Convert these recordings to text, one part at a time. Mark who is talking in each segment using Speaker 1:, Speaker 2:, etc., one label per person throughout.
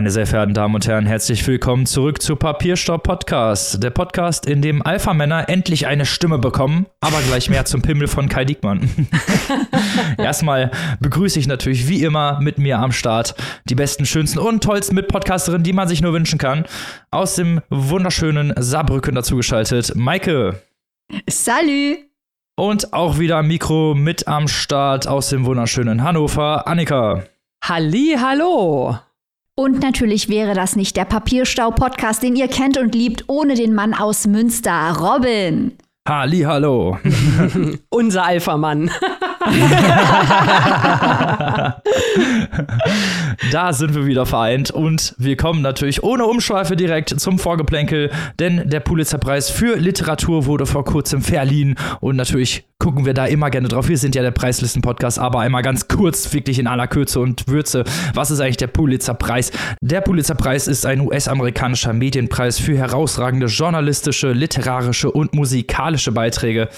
Speaker 1: Meine sehr verehrten Damen und Herren, herzlich willkommen zurück zu Papierstaub Podcast. Der Podcast, in dem Alpha-Männer endlich eine Stimme bekommen, aber gleich mehr zum Pimmel von Kai Diekmann. Erstmal begrüße ich natürlich wie immer mit mir am Start die besten, schönsten und tollsten Mitpodcasterinnen, die man sich nur wünschen kann. Aus dem wunderschönen Saarbrücken dazugeschaltet, Maike.
Speaker 2: Salü.
Speaker 1: Und auch wieder am Mikro mit am Start aus dem wunderschönen Hannover, Annika.
Speaker 3: Halli, hallo.
Speaker 2: Und natürlich wäre das nicht der Papierstau-Podcast, den ihr kennt und liebt, ohne den Mann aus Münster, Robin.
Speaker 1: Halli, hallo.
Speaker 3: Unser Alpha-Mann.
Speaker 1: da sind wir wieder vereint und wir kommen natürlich ohne Umschweife direkt zum Vorgeplänkel, denn der Pulitzerpreis für Literatur wurde vor kurzem verliehen und natürlich gucken wir da immer gerne drauf. Wir sind ja der Preislisten-Podcast, aber einmal ganz kurz, wirklich in aller Kürze und Würze. Was ist eigentlich der Pulitzerpreis? Der Pulitzerpreis ist ein US-amerikanischer Medienpreis für herausragende journalistische, literarische und musikalische Beiträge.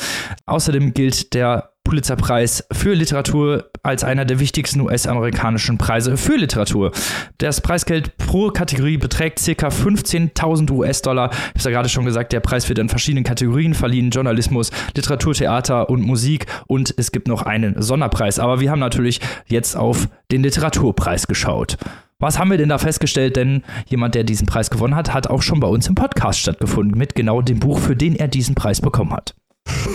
Speaker 1: Außerdem gilt der Pulitzerpreis für Literatur als einer der wichtigsten US-amerikanischen Preise für Literatur. Das Preisgeld pro Kategorie beträgt ca. 15.000 US-Dollar. Ich habe es ja gerade schon gesagt, der Preis wird in verschiedenen Kategorien verliehen: Journalismus, Literatur, Theater und Musik. Und es gibt noch einen Sonderpreis. Aber wir haben natürlich jetzt auf den Literaturpreis geschaut. Was haben wir denn da festgestellt? Denn jemand, der diesen Preis gewonnen hat, hat auch schon bei uns im Podcast stattgefunden mit genau dem Buch, für den er diesen Preis bekommen hat.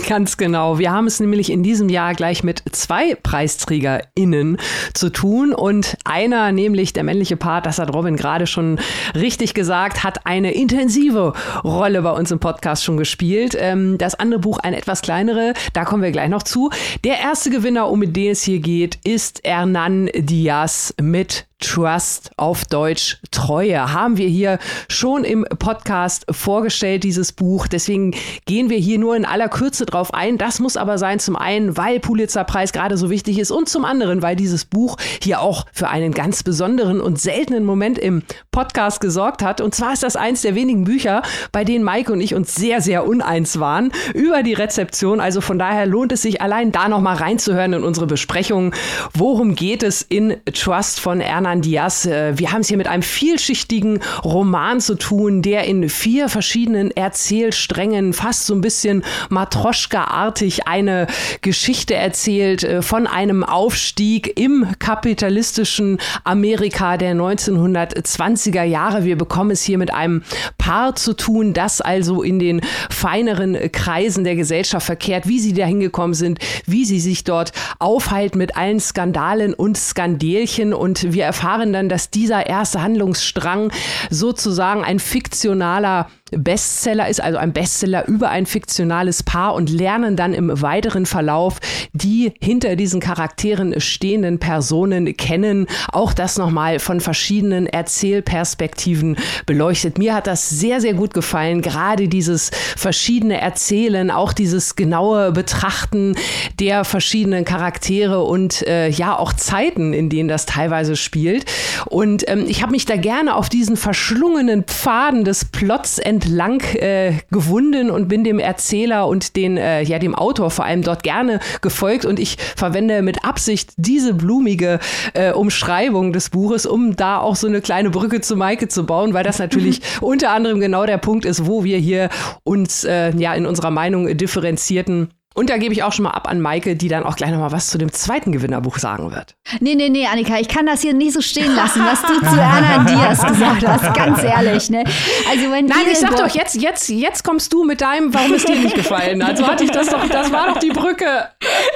Speaker 3: Ganz genau. Wir haben es nämlich in diesem Jahr gleich mit zwei PreisträgerInnen zu tun. Und einer, nämlich der männliche Part, das hat Robin gerade schon richtig gesagt, hat eine intensive Rolle bei uns im Podcast schon gespielt. Ähm, das andere Buch, eine etwas kleinere, da kommen wir gleich noch zu. Der erste Gewinner, um den es hier geht, ist Hernan Diaz mit Trust auf Deutsch Treue haben wir hier schon im Podcast vorgestellt, dieses Buch. Deswegen gehen wir hier nur in aller Kürze drauf ein. Das muss aber sein, zum einen, weil Pulitzerpreis gerade so wichtig ist und zum anderen, weil dieses Buch hier auch für einen ganz besonderen und seltenen Moment im Podcast gesorgt hat. Und zwar ist das eins der wenigen Bücher, bei denen Maike und ich uns sehr, sehr uneins waren über die Rezeption. Also von daher lohnt es sich allein da nochmal reinzuhören in unsere Besprechung. Worum geht es in Trust von Erna Hernan Diaz. Äh, wir haben es hier mit einem vielschichtigen Roman zu tun, der in vier verschiedenen Erzählsträngen fast so ein bisschen Matroschka-artig eine Geschichte erzählt äh, von einem Aufstieg im kapitalistischen Amerika der 1920er Jahre. Wir bekommen es hier mit einem Paar zu tun, das also in den feineren Kreisen der Gesellschaft verkehrt, wie sie da hingekommen sind, wie sie sich dort aufhalten mit allen Skandalen und Skandelchen und wir erfahren dann, dass dieser erste Handlungsstrang sozusagen ein fiktionaler Bestseller ist, also ein Bestseller über ein fiktionales Paar und lernen dann im weiteren Verlauf die hinter diesen Charakteren stehenden Personen kennen. Auch das nochmal von verschiedenen Erzählperspektiven beleuchtet. Mir hat das sehr, sehr gut gefallen. Gerade dieses verschiedene Erzählen, auch dieses genaue Betrachten der verschiedenen Charaktere und äh, ja auch Zeiten, in denen das teilweise spielt. Und ähm, ich habe mich da gerne auf diesen verschlungenen Pfaden des Plots entlang äh, gewunden und bin dem Erzähler und den, äh, ja, dem Autor vor allem dort gerne gefolgt. Und ich verwende mit Absicht diese blumige äh, Umschreibung des Buches, um da auch so eine kleine Brücke zu Maike zu bauen, weil das natürlich unter anderem genau der Punkt ist, wo wir hier uns äh, ja in unserer Meinung differenzierten und da gebe ich auch schon mal ab an Maike, die dann auch gleich noch mal was zu dem zweiten Gewinnerbuch sagen wird.
Speaker 2: Nee, nee, nee, Annika, ich kann das hier nicht so stehen lassen, was du zu Erna Diaz gesagt hast, ganz ehrlich, ne?
Speaker 3: Also wenn Nein, ich sag doch, jetzt, jetzt, jetzt kommst du mit deinem, warum es dir nicht gefallen hat. So hatte ich das doch, das war doch die Brücke.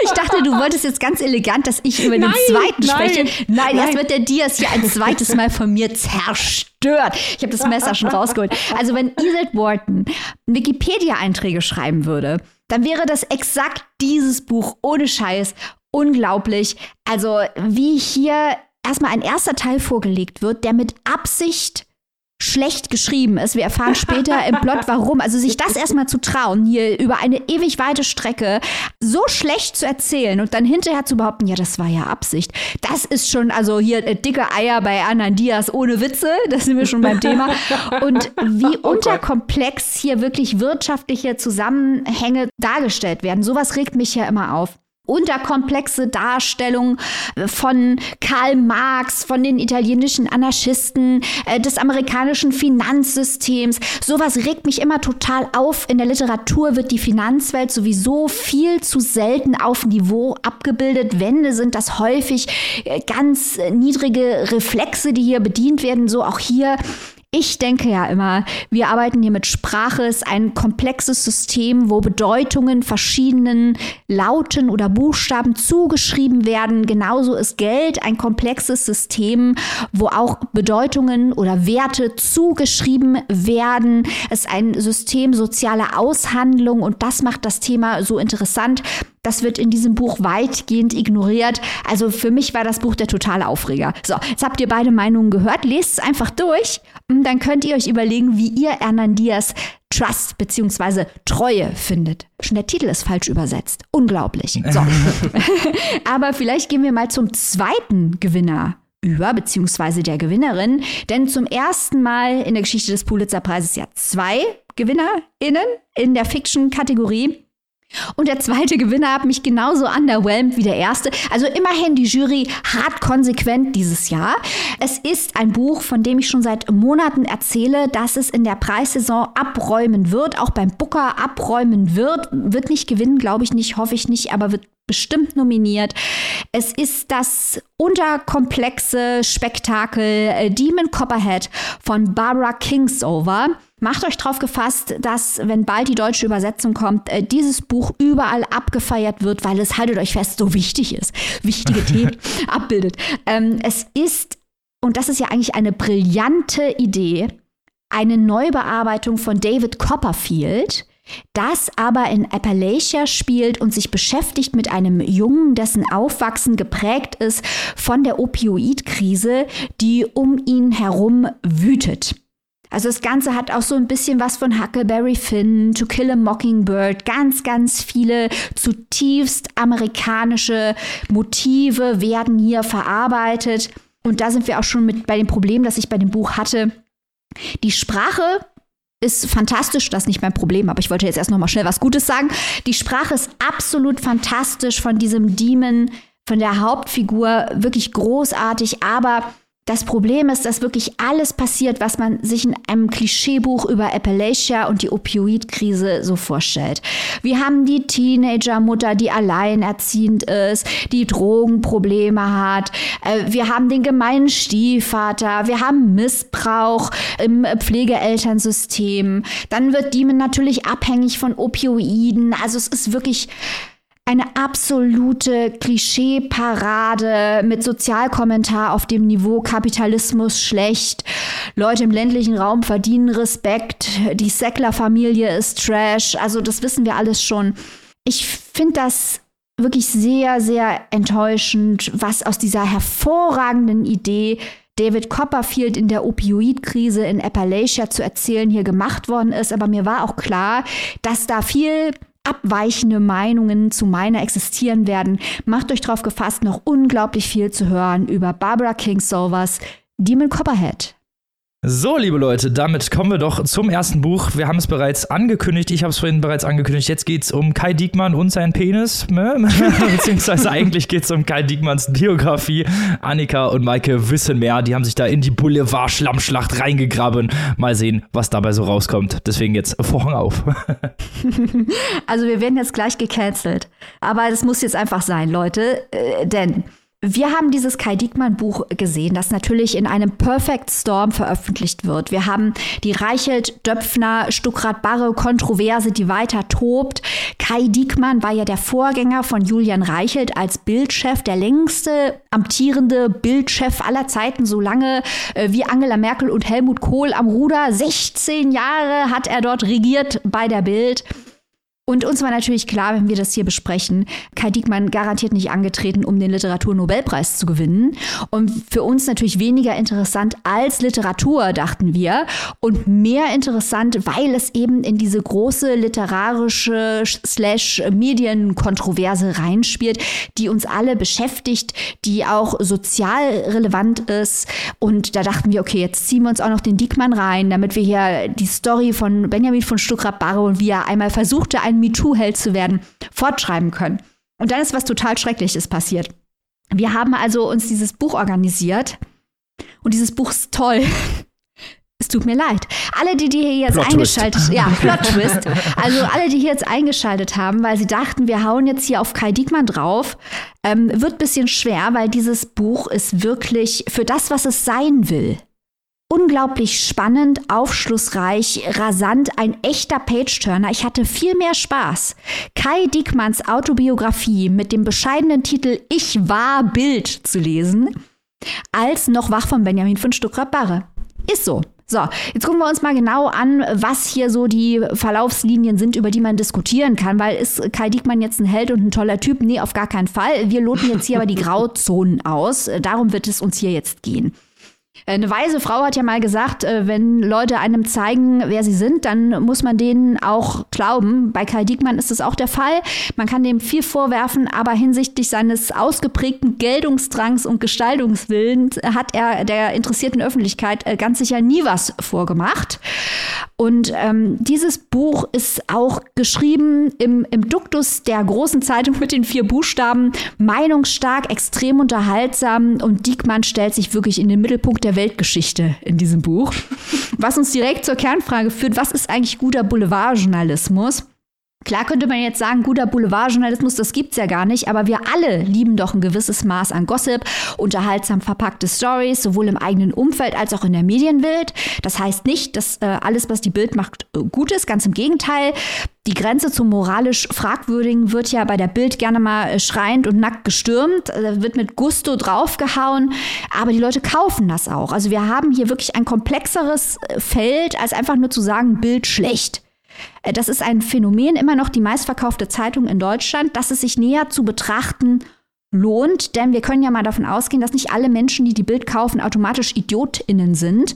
Speaker 2: Ich dachte, du wolltest jetzt ganz elegant, dass ich über nein, den zweiten nein, spreche. Nein, nein, jetzt wird der Diaz hier ein zweites Mal von mir zerstört. Ich habe das Messer schon rausgeholt. Also wenn Iselt Wharton Wikipedia-Einträge schreiben würde, dann wäre das exakt dieses Buch ohne Scheiß. Unglaublich. Also wie hier erstmal ein erster Teil vorgelegt wird, der mit Absicht schlecht geschrieben ist. Wir erfahren später im Plot, warum. Also sich das erstmal zu trauen, hier über eine ewig weite Strecke so schlecht zu erzählen und dann hinterher zu behaupten, ja, das war ja Absicht. Das ist schon, also hier äh, dicke Eier bei Anan Diaz ohne Witze, das sind wir schon beim Thema. Und wie oh unterkomplex hier wirklich wirtschaftliche Zusammenhänge dargestellt werden. Sowas regt mich ja immer auf. Unterkomplexe Darstellung von Karl Marx, von den italienischen Anarchisten, äh, des amerikanischen Finanzsystems. Sowas regt mich immer total auf. In der Literatur wird die Finanzwelt sowieso viel zu selten auf Niveau abgebildet. Wände sind das häufig äh, ganz niedrige Reflexe, die hier bedient werden. So auch hier ich denke ja immer, wir arbeiten hier mit Sprache, ist ein komplexes System, wo Bedeutungen verschiedenen Lauten oder Buchstaben zugeschrieben werden. Genauso ist Geld ein komplexes System, wo auch Bedeutungen oder Werte zugeschrieben werden. Es ist ein System sozialer Aushandlung und das macht das Thema so interessant. Das wird in diesem Buch weitgehend ignoriert. Also für mich war das Buch der totale Aufreger. So, jetzt habt ihr beide Meinungen gehört. Lest es einfach durch dann könnt ihr euch überlegen, wie ihr Hernan Diaz Trust bzw. Treue findet. Schon der Titel ist falsch übersetzt. Unglaublich. So. Aber vielleicht gehen wir mal zum zweiten Gewinner über, beziehungsweise der Gewinnerin. Denn zum ersten Mal in der Geschichte des Pulitzer-Preises ja zwei GewinnerInnen in der Fiction-Kategorie. Und der zweite Gewinner hat mich genauso underwhelmed wie der erste. Also immerhin die Jury hart konsequent dieses Jahr. Es ist ein Buch, von dem ich schon seit Monaten erzähle, dass es in der Preissaison abräumen wird, auch beim Booker abräumen wird. Wird nicht gewinnen, glaube ich nicht, hoffe ich nicht, aber wird bestimmt nominiert. Es ist das unterkomplexe Spektakel äh, Demon Copperhead von Barbara Kingsover. Macht euch drauf gefasst, dass, wenn bald die deutsche Übersetzung kommt, äh, dieses Buch überall abgefeiert wird, weil es, haltet euch fest, so wichtig ist, wichtige Themen abbildet. Ähm, es ist, und das ist ja eigentlich eine brillante Idee, eine Neubearbeitung von David Copperfield, das aber in Appalachia spielt und sich beschäftigt mit einem Jungen, dessen Aufwachsen geprägt ist von der Opioidkrise, die um ihn herum wütet. Also das Ganze hat auch so ein bisschen was von Huckleberry Finn, To Kill a Mockingbird, ganz, ganz viele zutiefst amerikanische Motive werden hier verarbeitet. Und da sind wir auch schon mit bei dem Problem, das ich bei dem Buch hatte. Die Sprache ist fantastisch, das ist nicht mein Problem, aber ich wollte jetzt erst noch mal schnell was Gutes sagen. Die Sprache ist absolut fantastisch von diesem Demon, von der Hauptfigur, wirklich großartig, aber das Problem ist, dass wirklich alles passiert, was man sich in einem Klischeebuch über Appalachia und die Opioidkrise so vorstellt. Wir haben die Teenagermutter, die alleinerziehend ist, die Drogenprobleme hat. Äh, wir haben den gemeinen Stiefvater. Wir haben Missbrauch im Pflegeelternsystem. Dann wird Demon natürlich abhängig von Opioiden. Also es ist wirklich eine absolute Klischeeparade mit Sozialkommentar auf dem Niveau Kapitalismus schlecht. Leute im ländlichen Raum verdienen Respekt. Die Sackler-Familie ist Trash. Also das wissen wir alles schon. Ich finde das wirklich sehr, sehr enttäuschend, was aus dieser hervorragenden Idee David Copperfield in der Opioidkrise in Appalachia zu erzählen hier gemacht worden ist. Aber mir war auch klar, dass da viel abweichende Meinungen zu meiner existieren werden, macht euch darauf gefasst, noch unglaublich viel zu hören über Barbara Kingsolvers Demon Copperhead.
Speaker 1: So, liebe Leute, damit kommen wir doch zum ersten Buch. Wir haben es bereits angekündigt, ich habe es vorhin bereits angekündigt. Jetzt geht es um Kai Diekmann und seinen Penis, ne? beziehungsweise eigentlich geht es um Kai Diekmanns Biografie. Annika und Maike wissen mehr, die haben sich da in die Boulevard-Schlammschlacht reingegraben. Mal sehen, was dabei so rauskommt. Deswegen jetzt Vorhang auf.
Speaker 2: also wir werden jetzt gleich gecancelt. Aber das muss jetzt einfach sein, Leute, äh, denn wir haben dieses Kai Diekmann Buch gesehen, das natürlich in einem Perfect Storm veröffentlicht wird. Wir haben die Reichelt-Döpfner Stuckrad-Barre-Kontroverse, die weiter tobt. Kai Diekmann war ja der Vorgänger von Julian Reichelt als Bildchef, der längste amtierende Bildchef aller Zeiten, so lange äh, wie Angela Merkel und Helmut Kohl am Ruder. 16 Jahre hat er dort regiert bei der Bild. Und uns war natürlich klar, wenn wir das hier besprechen, Kai Diekmann garantiert nicht angetreten, um den Literaturnobelpreis zu gewinnen. Und für uns natürlich weniger interessant als Literatur, dachten wir. Und mehr interessant, weil es eben in diese große literarische slash Medienkontroverse reinspielt, die uns alle beschäftigt, die auch sozial relevant ist. Und da dachten wir, okay, jetzt ziehen wir uns auch noch den Diekmann rein, damit wir hier die Story von Benjamin von Stuckrad-Barre und wie er einmal versuchte, MeToo-Held zu werden, fortschreiben können. Und dann ist was total Schreckliches passiert. Wir haben also uns dieses Buch organisiert und dieses Buch ist toll. Es tut mir leid. Alle, die, die hier jetzt Plot eingeschaltet, Twist. ja, Plot Twist. Also alle, die hier jetzt eingeschaltet haben, weil sie dachten, wir hauen jetzt hier auf Kai Diekmann drauf, ähm, wird ein bisschen schwer, weil dieses Buch ist wirklich für das, was es sein will. Unglaublich spannend, aufschlussreich, rasant, ein echter Page-Turner. Ich hatte viel mehr Spaß. Kai Diekmanns Autobiografie mit dem bescheidenen Titel Ich war Bild zu lesen, als noch Wach von Benjamin von Stuckrad-Barre. Ist so. So, jetzt gucken wir uns mal genau an, was hier so die Verlaufslinien sind, über die man diskutieren kann, weil ist Kai Diekmann jetzt ein Held und ein toller Typ? Nee, auf gar keinen Fall. Wir loten jetzt hier aber die Grauzonen aus. Darum wird es uns hier jetzt gehen. Eine weise Frau hat ja mal gesagt, äh, wenn Leute einem zeigen, wer sie sind, dann muss man denen auch glauben. Bei Kai Diekmann ist es auch der Fall. Man kann dem viel vorwerfen, aber hinsichtlich seines ausgeprägten Geltungsdrangs und Gestaltungswillens hat er der interessierten Öffentlichkeit äh, ganz sicher nie was vorgemacht. Und ähm, dieses Buch ist auch geschrieben im, im Duktus der großen Zeitung mit den vier Buchstaben, meinungsstark, extrem unterhaltsam und Diekmann stellt sich wirklich in den Mittelpunkt der Weltgeschichte in diesem Buch. Was uns direkt zur Kernfrage führt, was ist eigentlich guter Boulevardjournalismus? Klar könnte man jetzt sagen, guter Boulevardjournalismus, das gibt's ja gar nicht, aber wir alle lieben doch ein gewisses Maß an Gossip, unterhaltsam verpackte Stories, sowohl im eigenen Umfeld als auch in der Medienwelt. Das heißt nicht, dass äh, alles, was die Bild macht, äh, gut ist, ganz im Gegenteil. Die Grenze zum moralisch Fragwürdigen wird ja bei der Bild gerne mal äh, schreiend und nackt gestürmt, äh, wird mit Gusto draufgehauen, aber die Leute kaufen das auch. Also wir haben hier wirklich ein komplexeres Feld, als einfach nur zu sagen, Bild schlecht. Äh, das ist ein Phänomen, immer noch die meistverkaufte Zeitung in Deutschland, dass es sich näher zu betrachten lohnt, denn wir können ja mal davon ausgehen, dass nicht alle Menschen, die die Bild kaufen, automatisch IdiotInnen sind.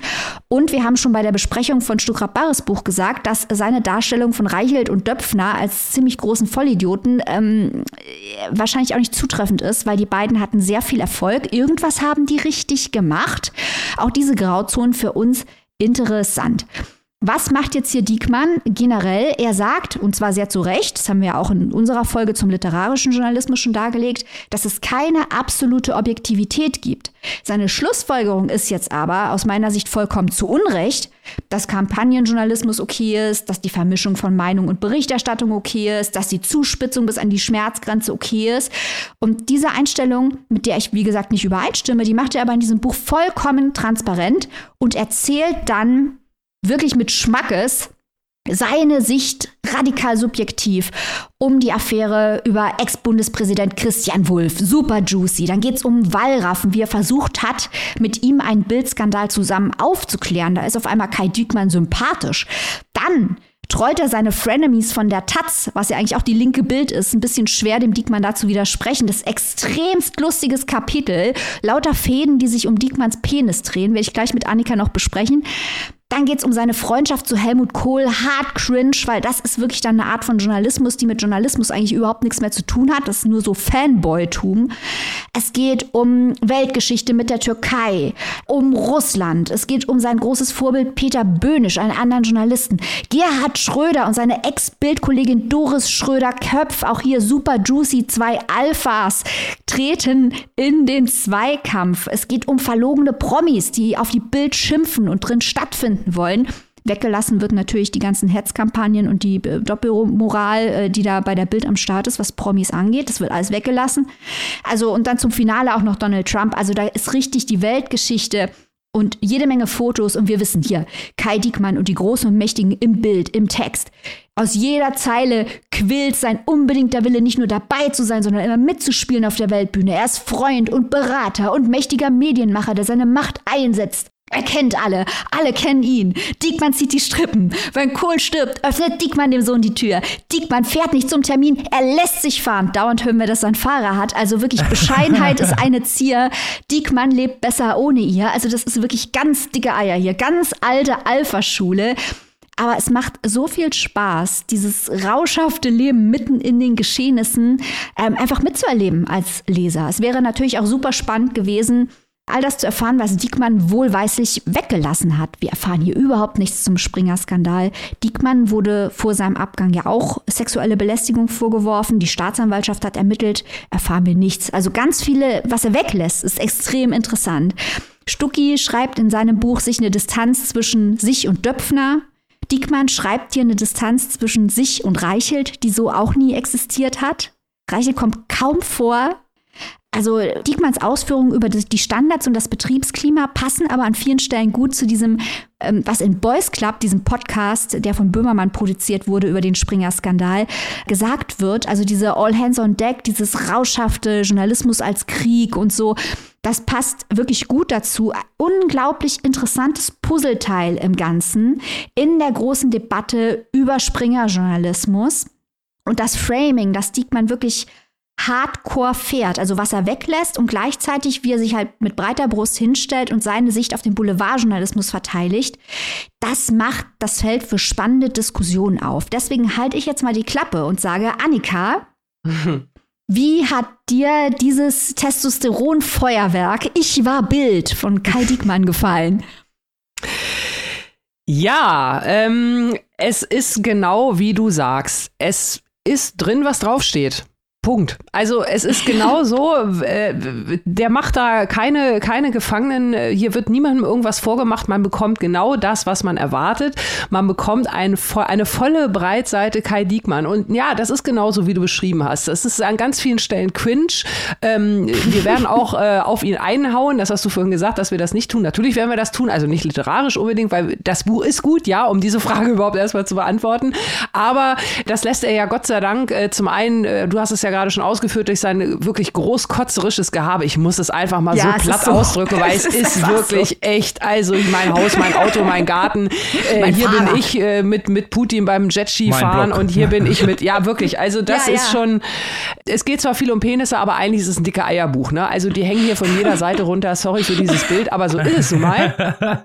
Speaker 2: Und wir haben schon bei der Besprechung von Stuckrad Barres Buch gesagt, dass seine Darstellung von Reichelt und Döpfner als ziemlich großen Vollidioten ähm, wahrscheinlich auch nicht zutreffend ist, weil die beiden hatten sehr viel Erfolg. Irgendwas haben die richtig gemacht. Auch diese Grauzonen für uns interessant. Was macht jetzt hier Diekmann generell? Er sagt, und zwar sehr zu Recht, das haben wir auch in unserer Folge zum literarischen Journalismus schon dargelegt, dass es keine absolute Objektivität gibt. Seine Schlussfolgerung ist jetzt aber aus meiner Sicht vollkommen zu Unrecht, dass Kampagnenjournalismus okay ist, dass die Vermischung von Meinung und Berichterstattung okay ist, dass die Zuspitzung bis an die Schmerzgrenze okay ist. Und diese Einstellung, mit der ich wie gesagt nicht übereinstimme, die macht er aber in diesem Buch vollkommen transparent und erzählt dann, wirklich mit Schmackes seine Sicht radikal subjektiv um die Affäre über Ex-Bundespräsident Christian Wulff. Super juicy. Dann geht es um Wallraffen, wie er versucht hat, mit ihm einen Bildskandal zusammen aufzuklären. Da ist auf einmal Kai Dückmann sympathisch. Dann trollt er seine Frenemies von der Taz, was ja eigentlich auch die linke Bild ist, ein bisschen schwer dem Diekmann dazu widersprechen. Das extremst lustiges Kapitel, lauter Fäden, die sich um Diekmanns Penis drehen, werde ich gleich mit Annika noch besprechen. Dann geht es um seine Freundschaft zu Helmut Kohl, hart cringe, weil das ist wirklich dann eine Art von Journalismus, die mit Journalismus eigentlich überhaupt nichts mehr zu tun hat. Das ist nur so Fanboy-Tum. Es geht um Weltgeschichte mit der Türkei, um Russland. Es geht um sein großes Vorbild Peter Böhnisch, einen anderen Journalisten. Gerhard Schröder und seine Ex-Bildkollegin Doris Schröder-Köpf, auch hier super juicy, zwei Alphas, treten in den Zweikampf. Es geht um verlogene Promis, die auf die Bild schimpfen und drin stattfinden stattfinden wollen. Weggelassen wird natürlich die ganzen Hetzkampagnen und die äh, Doppelmoral, äh, die da bei der Bild am Start ist, was Promis angeht. Das wird alles weggelassen. Also, und dann zum Finale auch noch Donald Trump. Also, da ist richtig die Weltgeschichte und jede Menge Fotos. Und wir wissen hier, Kai Diekmann und die Großen und Mächtigen im Bild, im Text. Aus jeder Zeile quillt sein unbedingter Wille, nicht nur dabei zu sein, sondern immer mitzuspielen auf der Weltbühne. Er ist Freund und Berater und mächtiger Medienmacher, der seine Macht einsetzt er kennt alle, alle kennen ihn. Diekmann zieht die Strippen. Wenn Kohl stirbt, öffnet Diekmann dem Sohn die Tür. Diekmann fährt nicht zum Termin, er lässt sich fahren. Dauernd hören wir, dass er einen Fahrer hat. Also wirklich, Bescheidenheit ist eine Zier. Diekmann lebt besser ohne ihr. Also das ist wirklich ganz dicke Eier hier. Ganz alte Alpha-Schule. Aber es macht so viel Spaß, dieses rauschhafte Leben mitten in den Geschehnissen ähm, einfach mitzuerleben als Leser. Es wäre natürlich auch super spannend gewesen, all das zu erfahren, was Diekmann wohlweislich weggelassen hat. Wir erfahren hier überhaupt nichts zum Springer-Skandal. Diekmann wurde vor seinem Abgang ja auch sexuelle Belästigung vorgeworfen. Die Staatsanwaltschaft hat ermittelt, erfahren wir nichts. Also ganz viele, was er weglässt, ist extrem interessant. Stucki schreibt in seinem Buch sich eine Distanz zwischen sich und Döpfner. Diekmann schreibt hier eine Distanz zwischen sich und Reichelt, die so auch nie existiert hat. Reichelt kommt kaum vor. Also Diekmanns Ausführungen über die Standards und das Betriebsklima passen aber an vielen Stellen gut zu diesem, ähm, was in Boys Club, diesem Podcast, der von Böhmermann produziert wurde über den Springer-Skandal, gesagt wird. Also diese All Hands on Deck, dieses rauschhafte Journalismus als Krieg und so. Das passt wirklich gut dazu. Unglaublich interessantes Puzzleteil im Ganzen in der großen Debatte über Springer-Journalismus. Und das Framing, das Diekmann wirklich hardcore fährt, also was er weglässt und gleichzeitig, wie er sich halt mit breiter Brust hinstellt und seine Sicht auf den Boulevardjournalismus verteidigt, das macht das Feld für spannende Diskussionen auf. Deswegen halte ich jetzt mal die Klappe und sage, Annika, wie hat dir dieses Testosteronfeuerwerk Ich war Bild von Kai Diekmann gefallen?
Speaker 3: Ja, ähm, es ist genau wie du sagst. Es ist drin, was draufsteht. Punkt. Also es ist genau so, äh, der macht da keine, keine Gefangenen, hier wird niemandem irgendwas vorgemacht, man bekommt genau das, was man erwartet. Man bekommt ein, eine volle Breitseite Kai Diekmann. Und ja, das ist genauso, wie du beschrieben hast. Das ist an ganz vielen Stellen cringe. Ähm, wir werden auch äh, auf ihn einhauen, das hast du vorhin gesagt, dass wir das nicht tun. Natürlich werden wir das tun, also nicht literarisch unbedingt, weil das Buch ist gut, ja, um diese Frage überhaupt erstmal zu beantworten. Aber das lässt er ja Gott sei Dank äh, zum einen, äh, du hast es ja gerade schon ausgeführt, durch sein wirklich großkotzerisches Gehabe. Ich muss es einfach mal ja, so platt so. ausdrücken, weil es, es ist, ist wirklich so. echt, also mein Haus, mein Auto, mein Garten. Äh, mein hier Fahrer. bin ich äh, mit, mit Putin beim Jetski fahren und hier bin ich mit, ja wirklich, also das ja, ist ja. schon, es geht zwar viel um Penisse, aber eigentlich ist es ein dicker Eierbuch. Ne? Also die hängen hier von jeder Seite runter, sorry für dieses Bild, aber so ist es so mal.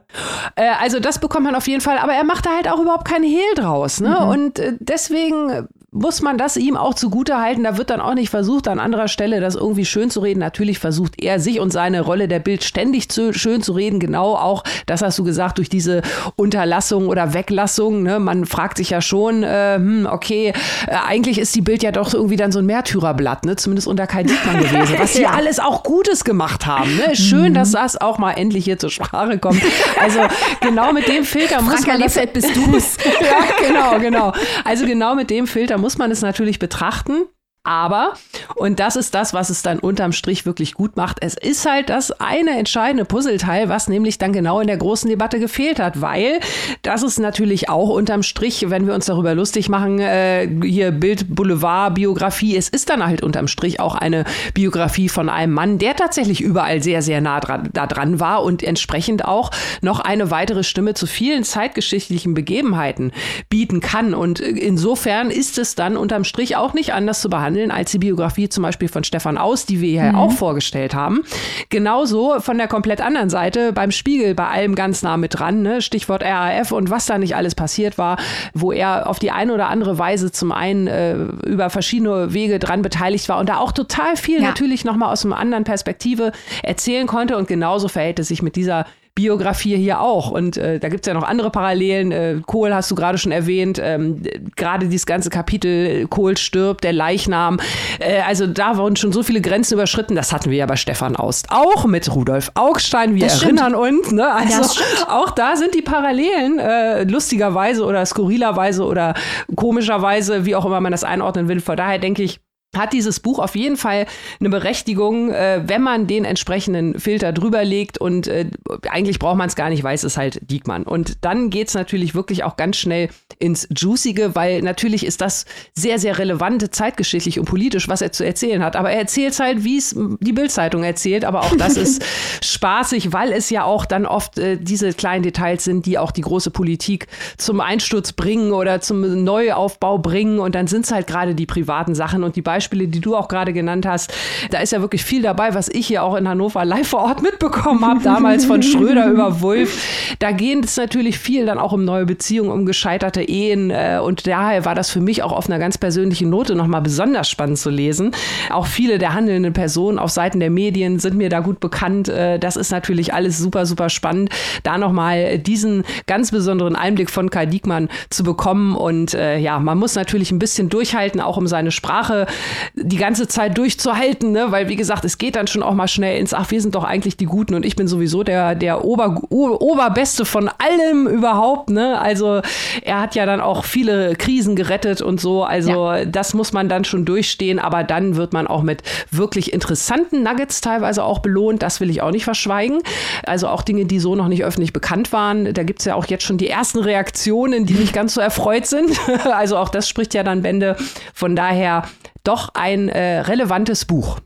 Speaker 3: äh, also das bekommt man auf jeden Fall, aber er macht da halt auch überhaupt keinen Hehl draus. Ne? Mhm. Und äh, deswegen muss man das ihm auch zugute halten. Da wird dann auch nicht versucht, an anderer Stelle das irgendwie schön zu reden. Natürlich versucht er sich und seine Rolle der Bild ständig zu, schön zu reden. Genau auch, das hast du gesagt, durch diese Unterlassung oder Weglassung. Ne? Man fragt sich ja schon, äh, hm, okay, äh, eigentlich ist die Bild ja doch irgendwie dann so ein Märtyrerblatt, ne? zumindest unter Kai Diekmann gewesen, was sie ja. alles auch Gutes gemacht haben. Ne? Schön, mhm. dass das auch mal endlich hier zur Sprache kommt. Also genau mit dem Filter muss man. Das,
Speaker 2: bist du's.
Speaker 3: ja, genau, genau. Also genau mit dem Filter muss man es natürlich betrachten. Aber, und das ist das, was es dann unterm Strich wirklich gut macht, es ist halt das eine entscheidende Puzzleteil, was nämlich dann genau in der großen Debatte gefehlt hat, weil das ist natürlich auch unterm Strich, wenn wir uns darüber lustig machen, äh, hier Bild Boulevard Biografie, es ist dann halt unterm Strich auch eine Biografie von einem Mann, der tatsächlich überall sehr, sehr nah dran, da dran war und entsprechend auch noch eine weitere Stimme zu vielen zeitgeschichtlichen Begebenheiten bieten kann. Und insofern ist es dann unterm Strich auch nicht anders zu behandeln behandeln als die Biografie zum Beispiel von Stefan Aus, die wir hier mhm. auch vorgestellt haben. Genauso von der komplett anderen Seite beim Spiegel bei allem ganz nah mit dran, ne? Stichwort RAF und was da nicht alles passiert war, wo er auf die eine oder andere Weise zum einen äh, über verschiedene Wege dran beteiligt war und da auch total viel ja. natürlich nochmal aus einer anderen Perspektive erzählen konnte und genauso verhält es sich mit dieser Biografie hier auch. Und äh, da gibt es ja noch andere Parallelen. Äh, Kohl hast du gerade schon erwähnt. Ähm, gerade dieses ganze Kapitel, Kohl stirbt, der Leichnam. Äh, also da wurden schon so viele Grenzen überschritten. Das hatten wir ja bei Stefan Aust auch mit Rudolf Augstein. Wir das erinnern stimmt. uns. Ne? Also auch da sind die Parallelen äh, lustigerweise oder skurrilerweise oder komischerweise, wie auch immer man das einordnen will. Von daher denke ich, hat dieses Buch auf jeden Fall eine Berechtigung, äh, wenn man den entsprechenden Filter drüber legt und äh, eigentlich braucht man es gar nicht, weiß es halt Diekmann. Und dann geht's natürlich wirklich auch ganz schnell ins Juicige, weil natürlich ist das sehr, sehr relevant zeitgeschichtlich und politisch, was er zu erzählen hat. Aber er erzählt halt, wie es die Bildzeitung erzählt, aber auch das ist spaßig, weil es ja auch dann oft äh, diese kleinen Details sind, die auch die große Politik zum Einsturz bringen oder zum Neuaufbau bringen und dann sind es halt gerade die privaten Sachen und die Beispiele Beispiele, die du auch gerade genannt hast, da ist ja wirklich viel dabei, was ich hier auch in Hannover live vor Ort mitbekommen habe, damals von Schröder über Wulff. Da geht es natürlich viel dann auch um neue Beziehungen, um gescheiterte Ehen. Äh, und daher war das für mich auch auf einer ganz persönlichen Note nochmal besonders spannend zu lesen. Auch viele der handelnden Personen auf Seiten der Medien sind mir da gut bekannt. Äh, das ist natürlich alles super, super spannend, da nochmal diesen ganz besonderen Einblick von Kai Diekmann zu bekommen. Und äh, ja, man muss natürlich ein bisschen durchhalten, auch um seine Sprache die ganze Zeit durchzuhalten, ne? weil wie gesagt, es geht dann schon auch mal schnell ins, ach, wir sind doch eigentlich die Guten und ich bin sowieso der, der Ober, Oberbeste von allem überhaupt. Ne? Also er hat ja dann auch viele Krisen gerettet und so. Also ja. das muss man dann schon durchstehen, aber dann wird man auch mit wirklich interessanten Nuggets teilweise auch belohnt. Das will ich auch nicht verschweigen. Also auch Dinge, die so noch nicht öffentlich bekannt waren. Da gibt es ja auch jetzt schon die ersten Reaktionen, die nicht ganz so erfreut sind. also auch das spricht ja dann Bände. Von daher doch ein äh, relevantes Buch.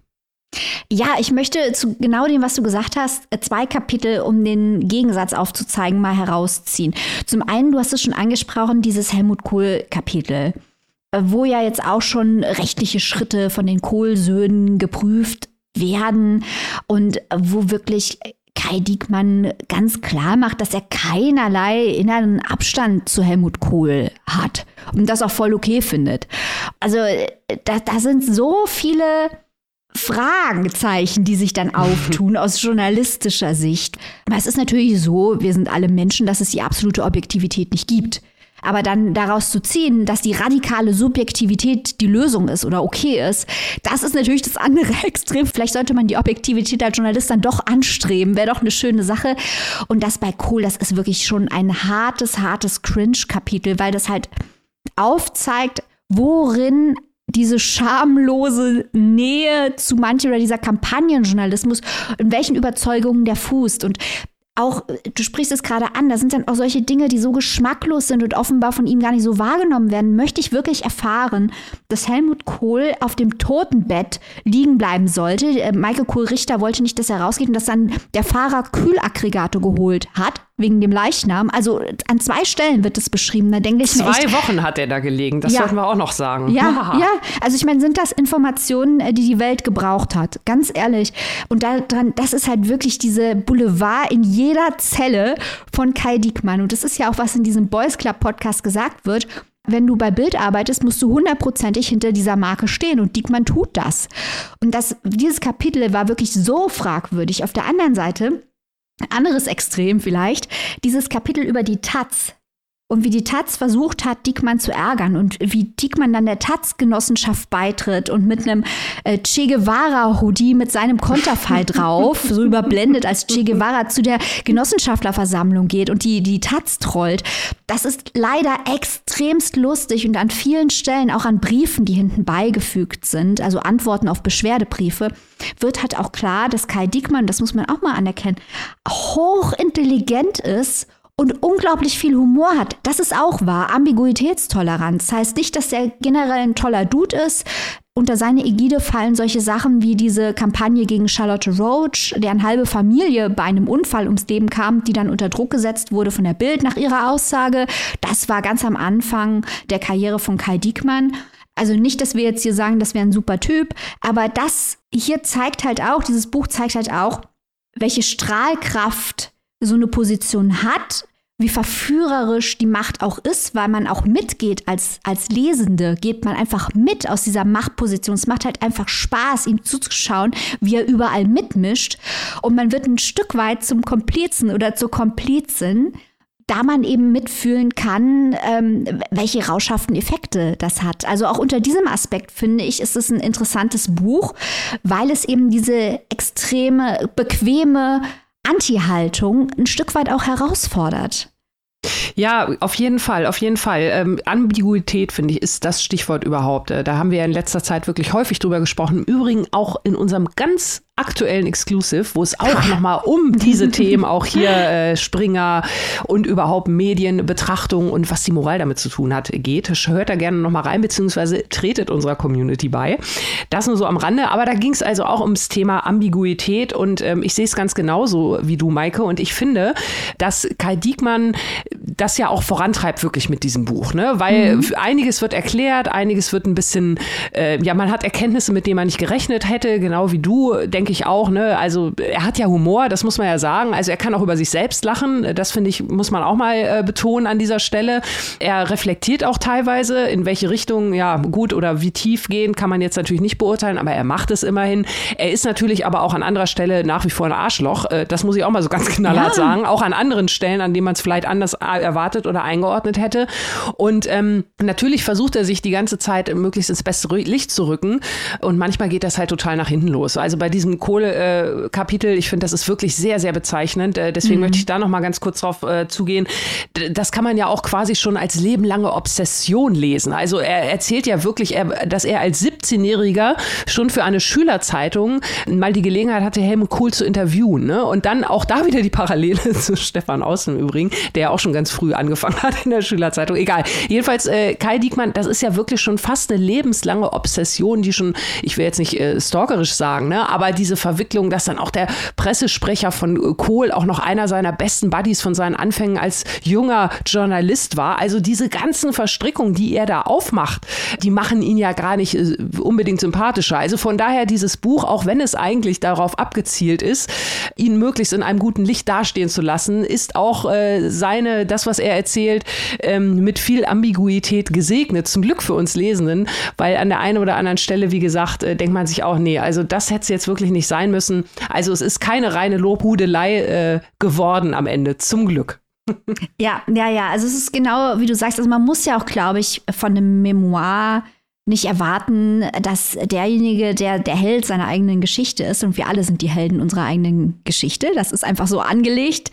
Speaker 2: Ja, ich möchte zu genau dem, was du gesagt hast, äh, zwei Kapitel, um den Gegensatz aufzuzeigen, mal herausziehen. Zum einen, du hast es schon angesprochen, dieses Helmut Kohl-Kapitel, äh, wo ja jetzt auch schon rechtliche Schritte von den Kohl-Söhnen geprüft werden und wo wirklich Kai Diekmann ganz klar macht, dass er keinerlei inneren Abstand zu Helmut Kohl hat und das auch voll okay findet. Also da, da sind so viele Fragezeichen, die sich dann auftun aus journalistischer Sicht. Aber es ist natürlich so, wir sind alle Menschen, dass es die absolute Objektivität nicht gibt. Aber dann daraus zu ziehen, dass die radikale Subjektivität die Lösung ist oder okay ist, das ist natürlich das andere Extrem. Vielleicht sollte man die Objektivität als Journalist dann doch anstreben, wäre doch eine schöne Sache. Und das bei Kohl, das ist wirklich schon ein hartes, hartes Cringe-Kapitel, weil das halt aufzeigt, worin diese schamlose Nähe zu manchen oder dieser Kampagnenjournalismus, in welchen Überzeugungen der fußt. Und auch, du sprichst es gerade an, da sind dann auch solche Dinge, die so geschmacklos sind und offenbar von ihm gar nicht so wahrgenommen werden. Möchte ich wirklich erfahren, dass Helmut Kohl auf dem Totenbett liegen bleiben sollte? Äh, Michael Kohl-Richter wollte nicht, dass er rausgeht und dass dann der Fahrer Kühlaggregate geholt hat wegen dem Leichnam. Also an zwei Stellen wird es beschrieben. Da denke ich
Speaker 3: Zwei
Speaker 2: mir echt,
Speaker 3: Wochen hat er da gelegen, das ja. sollten wir auch noch sagen.
Speaker 2: Ja, ja. Also ich meine, sind das Informationen, äh, die die Welt gebraucht hat? Ganz ehrlich. Und daran, das ist halt wirklich diese Boulevard in jeder Zelle von Kai Diekmann. Und das ist ja auch, was in diesem Boys Club Podcast gesagt wird. Wenn du bei Bild arbeitest, musst du hundertprozentig hinter dieser Marke stehen und Diekmann tut das. Und das, dieses Kapitel war wirklich so fragwürdig. Auf der anderen Seite anderes Extrem vielleicht, dieses Kapitel über die Taz. Und wie die Taz versucht hat, Diekmann zu ärgern und wie Diekmann dann der Taz-Genossenschaft beitritt und mit einem äh, Che Guevara-Hoodie mit seinem Konterfei drauf, so überblendet als Che Guevara zu der Genossenschaftlerversammlung geht und die, die Taz trollt. Das ist leider extremst lustig und an vielen Stellen auch an Briefen, die hinten beigefügt sind, also Antworten auf Beschwerdebriefe, wird halt auch klar, dass Kai Diekmann, das muss man auch mal anerkennen, hochintelligent ist und unglaublich viel Humor hat. Das ist auch wahr. Ambiguitätstoleranz. Heißt nicht, dass er generell ein toller Dude ist. Unter seine Ägide fallen solche Sachen wie diese Kampagne gegen Charlotte Roach, deren halbe Familie bei einem Unfall ums Leben kam, die dann unter Druck gesetzt wurde von der Bild nach ihrer Aussage. Das war ganz am Anfang der Karriere von Kai Diekmann. Also nicht, dass wir jetzt hier sagen, das wäre ein super Typ, aber das hier zeigt halt auch, dieses Buch zeigt halt auch, welche Strahlkraft so eine Position hat, wie verführerisch die Macht auch ist, weil man auch mitgeht als, als Lesende, geht man einfach mit aus dieser Machtposition. Es macht halt einfach Spaß, ihm zuzuschauen, wie er überall mitmischt. Und man wird ein Stück weit zum Komplizen oder zur Komplizin, da man eben mitfühlen kann, ähm, welche rauschhaften Effekte das hat. Also auch unter diesem Aspekt finde ich, ist es ein interessantes Buch, weil es eben diese extreme, bequeme Anti-Haltung ein Stück weit auch herausfordert.
Speaker 3: Ja, auf jeden Fall, auf jeden Fall. Ähm, Ambiguität, finde ich, ist das Stichwort überhaupt. Äh, da haben wir in letzter Zeit wirklich häufig drüber gesprochen. Im Übrigen auch in unserem ganz aktuellen Exclusive, wo es auch nochmal um diese Themen, auch hier äh, Springer und überhaupt Medienbetrachtung und was die Moral damit zu tun hat, geht. Hört da gerne nochmal rein, beziehungsweise tretet unserer Community bei. Das nur so am Rande, aber da ging es also auch ums Thema Ambiguität und ähm, ich sehe es ganz genauso wie du, Maike, und ich finde, dass Kai Diekmann das ja auch vorantreibt wirklich mit diesem Buch, ne? Weil mhm. einiges wird erklärt, einiges wird ein bisschen, äh, ja, man hat Erkenntnisse, mit denen man nicht gerechnet hätte, genau wie du, denke ich auch, ne? Also er hat ja Humor, das muss man ja sagen. Also er kann auch über sich selbst lachen, das finde ich, muss man auch mal äh, betonen an dieser Stelle. Er reflektiert auch teilweise, in welche Richtung, ja, gut oder wie tief gehen, kann man jetzt natürlich nicht beurteilen, aber er macht es immerhin. Er ist natürlich aber auch an anderer Stelle nach wie vor ein Arschloch. Äh, das muss ich auch mal so ganz knallhart ja. sagen. Auch an anderen Stellen, an denen man es vielleicht anders erwartet oder eingeordnet hätte. Und ähm, natürlich versucht er sich die ganze Zeit möglichst ins beste Licht zu rücken. Und manchmal geht das halt total nach hinten los. Also bei diesem Kohle-Kapitel, ich finde, das ist wirklich sehr, sehr bezeichnend. Äh, deswegen mhm. möchte ich da noch mal ganz kurz drauf äh, zugehen. Das kann man ja auch quasi schon als lebenlange Obsession lesen. Also er erzählt ja wirklich, dass er als 17-Jähriger schon für eine Schülerzeitung mal die Gelegenheit hatte, Helmut Kohl zu interviewen. Ne? Und dann auch da wieder die Parallele zu Stefan Aus im Übrigen, der auch schon ganz früh angefangen hat in der Schülerzeitung. Egal. Jedenfalls, äh, Kai Diekmann, das ist ja wirklich schon fast eine lebenslange Obsession, die schon, ich will jetzt nicht äh, stalkerisch sagen, ne? aber diese Verwicklung, dass dann auch der Pressesprecher von äh, Kohl auch noch einer seiner besten Buddies von seinen Anfängen als junger Journalist war. Also diese ganzen Verstrickungen, die er da aufmacht, die machen ihn ja gar nicht äh, unbedingt sympathischer. Also von daher dieses Buch, auch wenn es eigentlich darauf abgezielt ist, ihn möglichst in einem guten Licht dastehen zu lassen, ist auch äh, seine, das, was er erzählt, ähm, mit viel Ambiguität gesegnet. Zum Glück für uns Lesenden, weil an der einen oder anderen Stelle, wie gesagt, äh, denkt man sich auch, nee, also das hätte es jetzt wirklich nicht sein müssen. Also es ist keine reine Lobhudelei äh, geworden am Ende, zum Glück.
Speaker 2: ja, ja, ja. Also es ist genau, wie du sagst, also man muss ja auch, glaube ich, von einem Memoir nicht erwarten, dass derjenige, der der Held seiner eigenen Geschichte ist, und wir alle sind die Helden unserer eigenen Geschichte, das ist einfach so angelegt,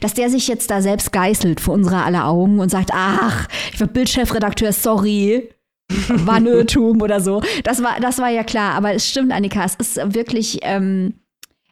Speaker 2: dass der sich jetzt da selbst geißelt vor unserer aller Augen und sagt, ach, ich war Bildchefredakteur, sorry, Irrtum oder so. Das war, das war ja klar, aber es stimmt, Annika, es ist wirklich, ähm,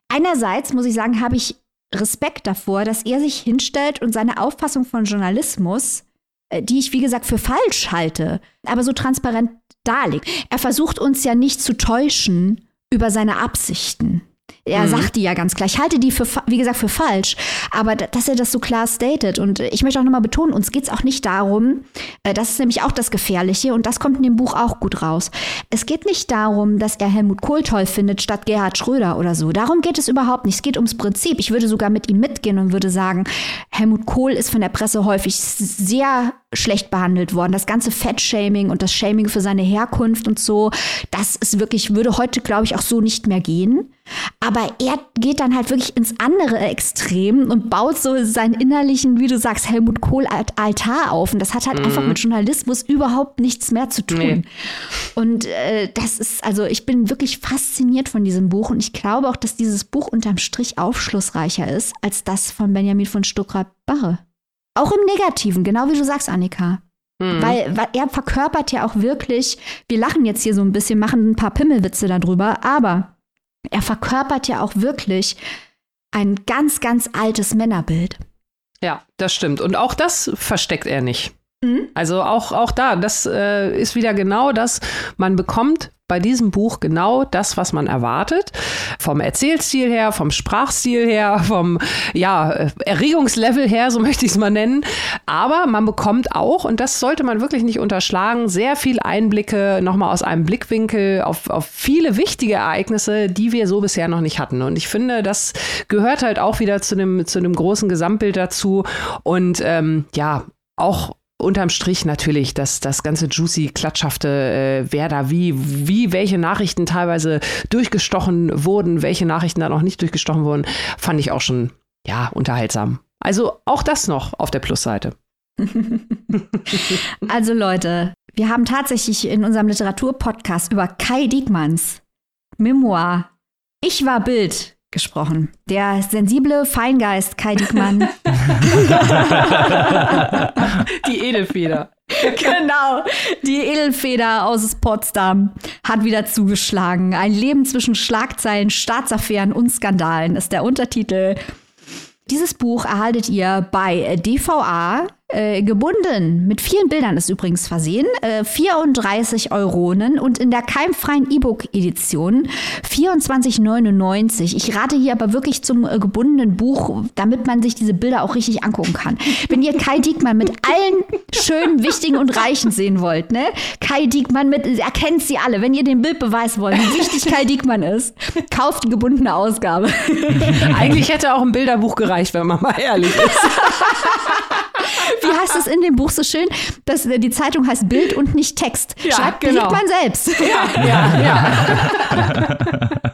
Speaker 2: einerseits muss ich sagen, habe ich Respekt davor, dass er sich hinstellt und seine Auffassung von Journalismus, äh, die ich wie gesagt für falsch halte, aber so transparent darlegt. Er versucht uns ja nicht zu täuschen über seine Absichten. Er mhm. sagt die ja ganz klar. Ich halte die für, wie gesagt, für falsch. Aber dass er das so klar stated. Und ich möchte auch nochmal betonen, uns geht es auch nicht darum, äh, das ist nämlich auch das Gefährliche und das kommt in dem Buch auch gut raus. Es geht nicht darum, dass er Helmut Kohl toll findet statt Gerhard Schröder oder so. Darum geht es überhaupt nicht. Es geht ums Prinzip. Ich würde sogar mit ihm mitgehen und würde sagen, Helmut Kohl ist von der Presse häufig sehr schlecht behandelt worden. Das ganze Fettshaming und das Shaming für seine Herkunft und so, das ist wirklich, würde heute, glaube ich, auch so nicht mehr gehen. Aber er geht dann halt wirklich ins andere Extrem und baut so seinen innerlichen, wie du sagst, Helmut Kohl Altar auf. Und das hat halt mhm. einfach mit Journalismus überhaupt nichts mehr zu tun. Nee. Und äh, das ist, also ich bin wirklich fasziniert von diesem Buch und ich glaube auch, dass dieses Buch unterm Strich aufschlussreicher ist als das von Benjamin von Stuckrad-Barre. Auch im Negativen, genau wie du sagst, Annika. Mhm. Weil, weil er verkörpert ja auch wirklich, wir lachen jetzt hier so ein bisschen, machen ein paar Pimmelwitze darüber, aber er verkörpert ja auch wirklich ein ganz, ganz altes Männerbild.
Speaker 3: Ja, das stimmt. Und auch das versteckt er nicht. Mhm. Also auch, auch da, das äh, ist wieder genau das, man bekommt bei diesem Buch genau das, was man erwartet. Vom Erzählstil her, vom Sprachstil her, vom ja, Erregungslevel her, so möchte ich es mal nennen. Aber man bekommt auch, und das sollte man wirklich nicht unterschlagen, sehr viel Einblicke nochmal aus einem Blickwinkel auf, auf viele wichtige Ereignisse, die wir so bisher noch nicht hatten. Und ich finde, das gehört halt auch wieder zu einem, zu großen Gesamtbild dazu. Und ähm, ja, auch unterm Strich natürlich das, das ganze juicy, klatschhafte, äh, wer da wie, wie welche Nachrichten teilweise durchgestochen wurden, welche Nachrichten da noch nicht durchgestochen wurden, fand ich auch schon, ja, unterhaltsam. Also auch das noch auf der Plusseite.
Speaker 2: also Leute, wir haben tatsächlich in unserem Literaturpodcast über Kai Diekmanns Memoir Ich war Bild gesprochen. Der sensible Feingeist Kai Diekmann.
Speaker 3: die Edelfeder.
Speaker 2: genau, die Edelfeder aus Potsdam hat wieder zugeschlagen. Ein Leben zwischen Schlagzeilen, Staatsaffären und Skandalen ist der Untertitel. Dieses Buch erhaltet ihr bei DVA Äh, gebunden, mit vielen Bildern ist übrigens versehen, äh, 34 Euronen und in der keimfreien E-Book-Edition 24,99. Ich rate hier aber wirklich zum äh, gebundenen Buch, damit man sich diese Bilder auch richtig angucken kann. Wenn ihr Kai Diekmann mit allen schönen, wichtigen und reichen sehen wollt, ne? Kai Diekmann mit, erkennt sie alle. Wenn ihr den Bildbeweis wollt, wie wichtig Kai Diekmann ist, kauft die gebundene Ausgabe.
Speaker 3: Eigentlich hätte auch ein Bilderbuch gereicht, wenn man mal ehrlich ist.
Speaker 2: Wie heißt es in dem Buch so schön? dass die Zeitung heißt Bild und nicht Text.
Speaker 3: Ja,
Speaker 2: Schreibt
Speaker 3: genau.
Speaker 2: Diekmann selbst.
Speaker 3: Ja, ja, ja.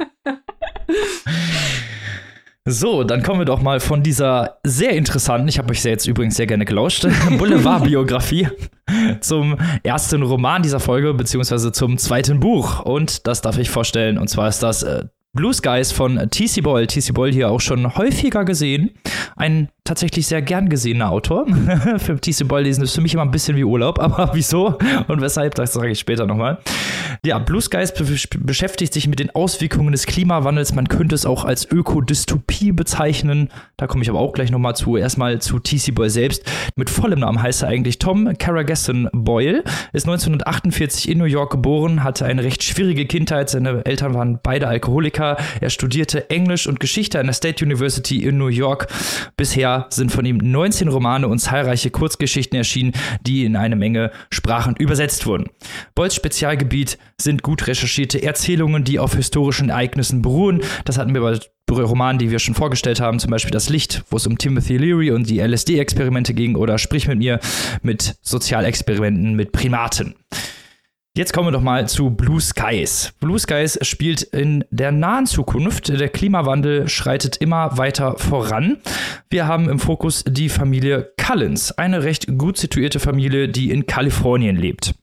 Speaker 1: So, dann kommen wir doch mal von dieser sehr interessanten, ich habe euch sehr jetzt übrigens sehr gerne gelauscht, Boulevardbiografie zum ersten Roman dieser Folge, beziehungsweise zum zweiten Buch. Und das darf ich vorstellen, und zwar ist das äh, Blue Skies von TC Boyle. TC Boyle hier auch schon häufiger gesehen. Ein tatsächlich sehr gern gesehener Autor. für TC Boyle lesen ist für mich immer ein bisschen wie Urlaub, aber wieso und weshalb, das sage ich später nochmal. Ja, Blue Skies be beschäftigt sich mit den Auswirkungen des Klimawandels. Man könnte es auch als Ökodystopie bezeichnen. Da komme ich aber auch gleich nochmal zu. Erstmal zu TC Boyle selbst. Mit vollem Namen heißt er eigentlich Tom Caragesson Boyle. Ist 1948 in New York geboren, hatte eine recht schwierige Kindheit. Seine Eltern waren beide Alkoholiker. Er studierte Englisch und Geschichte an der State University in New York. Bisher sind von ihm 19 Romane und zahlreiche Kurzgeschichten erschienen, die in eine Menge Sprachen übersetzt wurden. Boyles Spezialgebiet sind gut recherchierte Erzählungen, die auf historischen Ereignissen beruhen. Das hatten wir bei Romanen, die wir schon vorgestellt haben, zum Beispiel Das Licht, wo es um Timothy Leary und die LSD-Experimente ging, oder Sprich mit mir mit Sozialexperimenten mit Primaten. Jetzt kommen wir doch mal zu Blue Skies. Blue Skies spielt in der nahen Zukunft. Der Klimawandel schreitet immer weiter voran. Wir haben im Fokus die Familie Cullens, eine recht gut situierte Familie, die in Kalifornien lebt.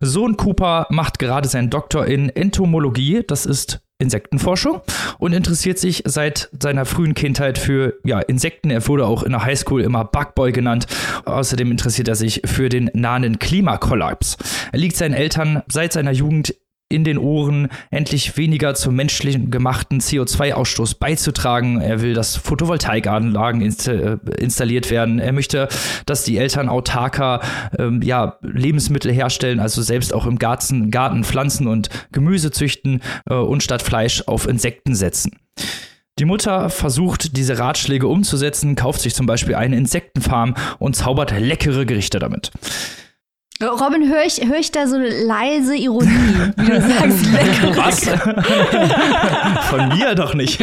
Speaker 1: Sohn Cooper macht gerade seinen Doktor in Entomologie, das ist Insektenforschung und interessiert sich seit seiner frühen Kindheit für ja, Insekten. Er wurde auch in der Highschool immer Bugboy genannt. Außerdem interessiert er sich für den nahen Klimakollaps. Er liegt seinen Eltern seit seiner Jugend in den Ohren, endlich weniger zum menschlichen gemachten CO2-Ausstoß beizutragen. Er will, dass Photovoltaikanlagen äh, installiert werden. Er möchte, dass die Eltern autarker ähm, ja, Lebensmittel herstellen, also selbst auch im Garten, Garten Pflanzen und Gemüse züchten äh, und statt Fleisch auf Insekten setzen. Die Mutter versucht, diese Ratschläge umzusetzen, kauft sich zum Beispiel eine Insektenfarm und zaubert leckere Gerichte damit.
Speaker 2: Robin, höre ich, hör ich da so leise Ironie, wie du sagst, lecker.
Speaker 1: Was? Von mir doch nicht.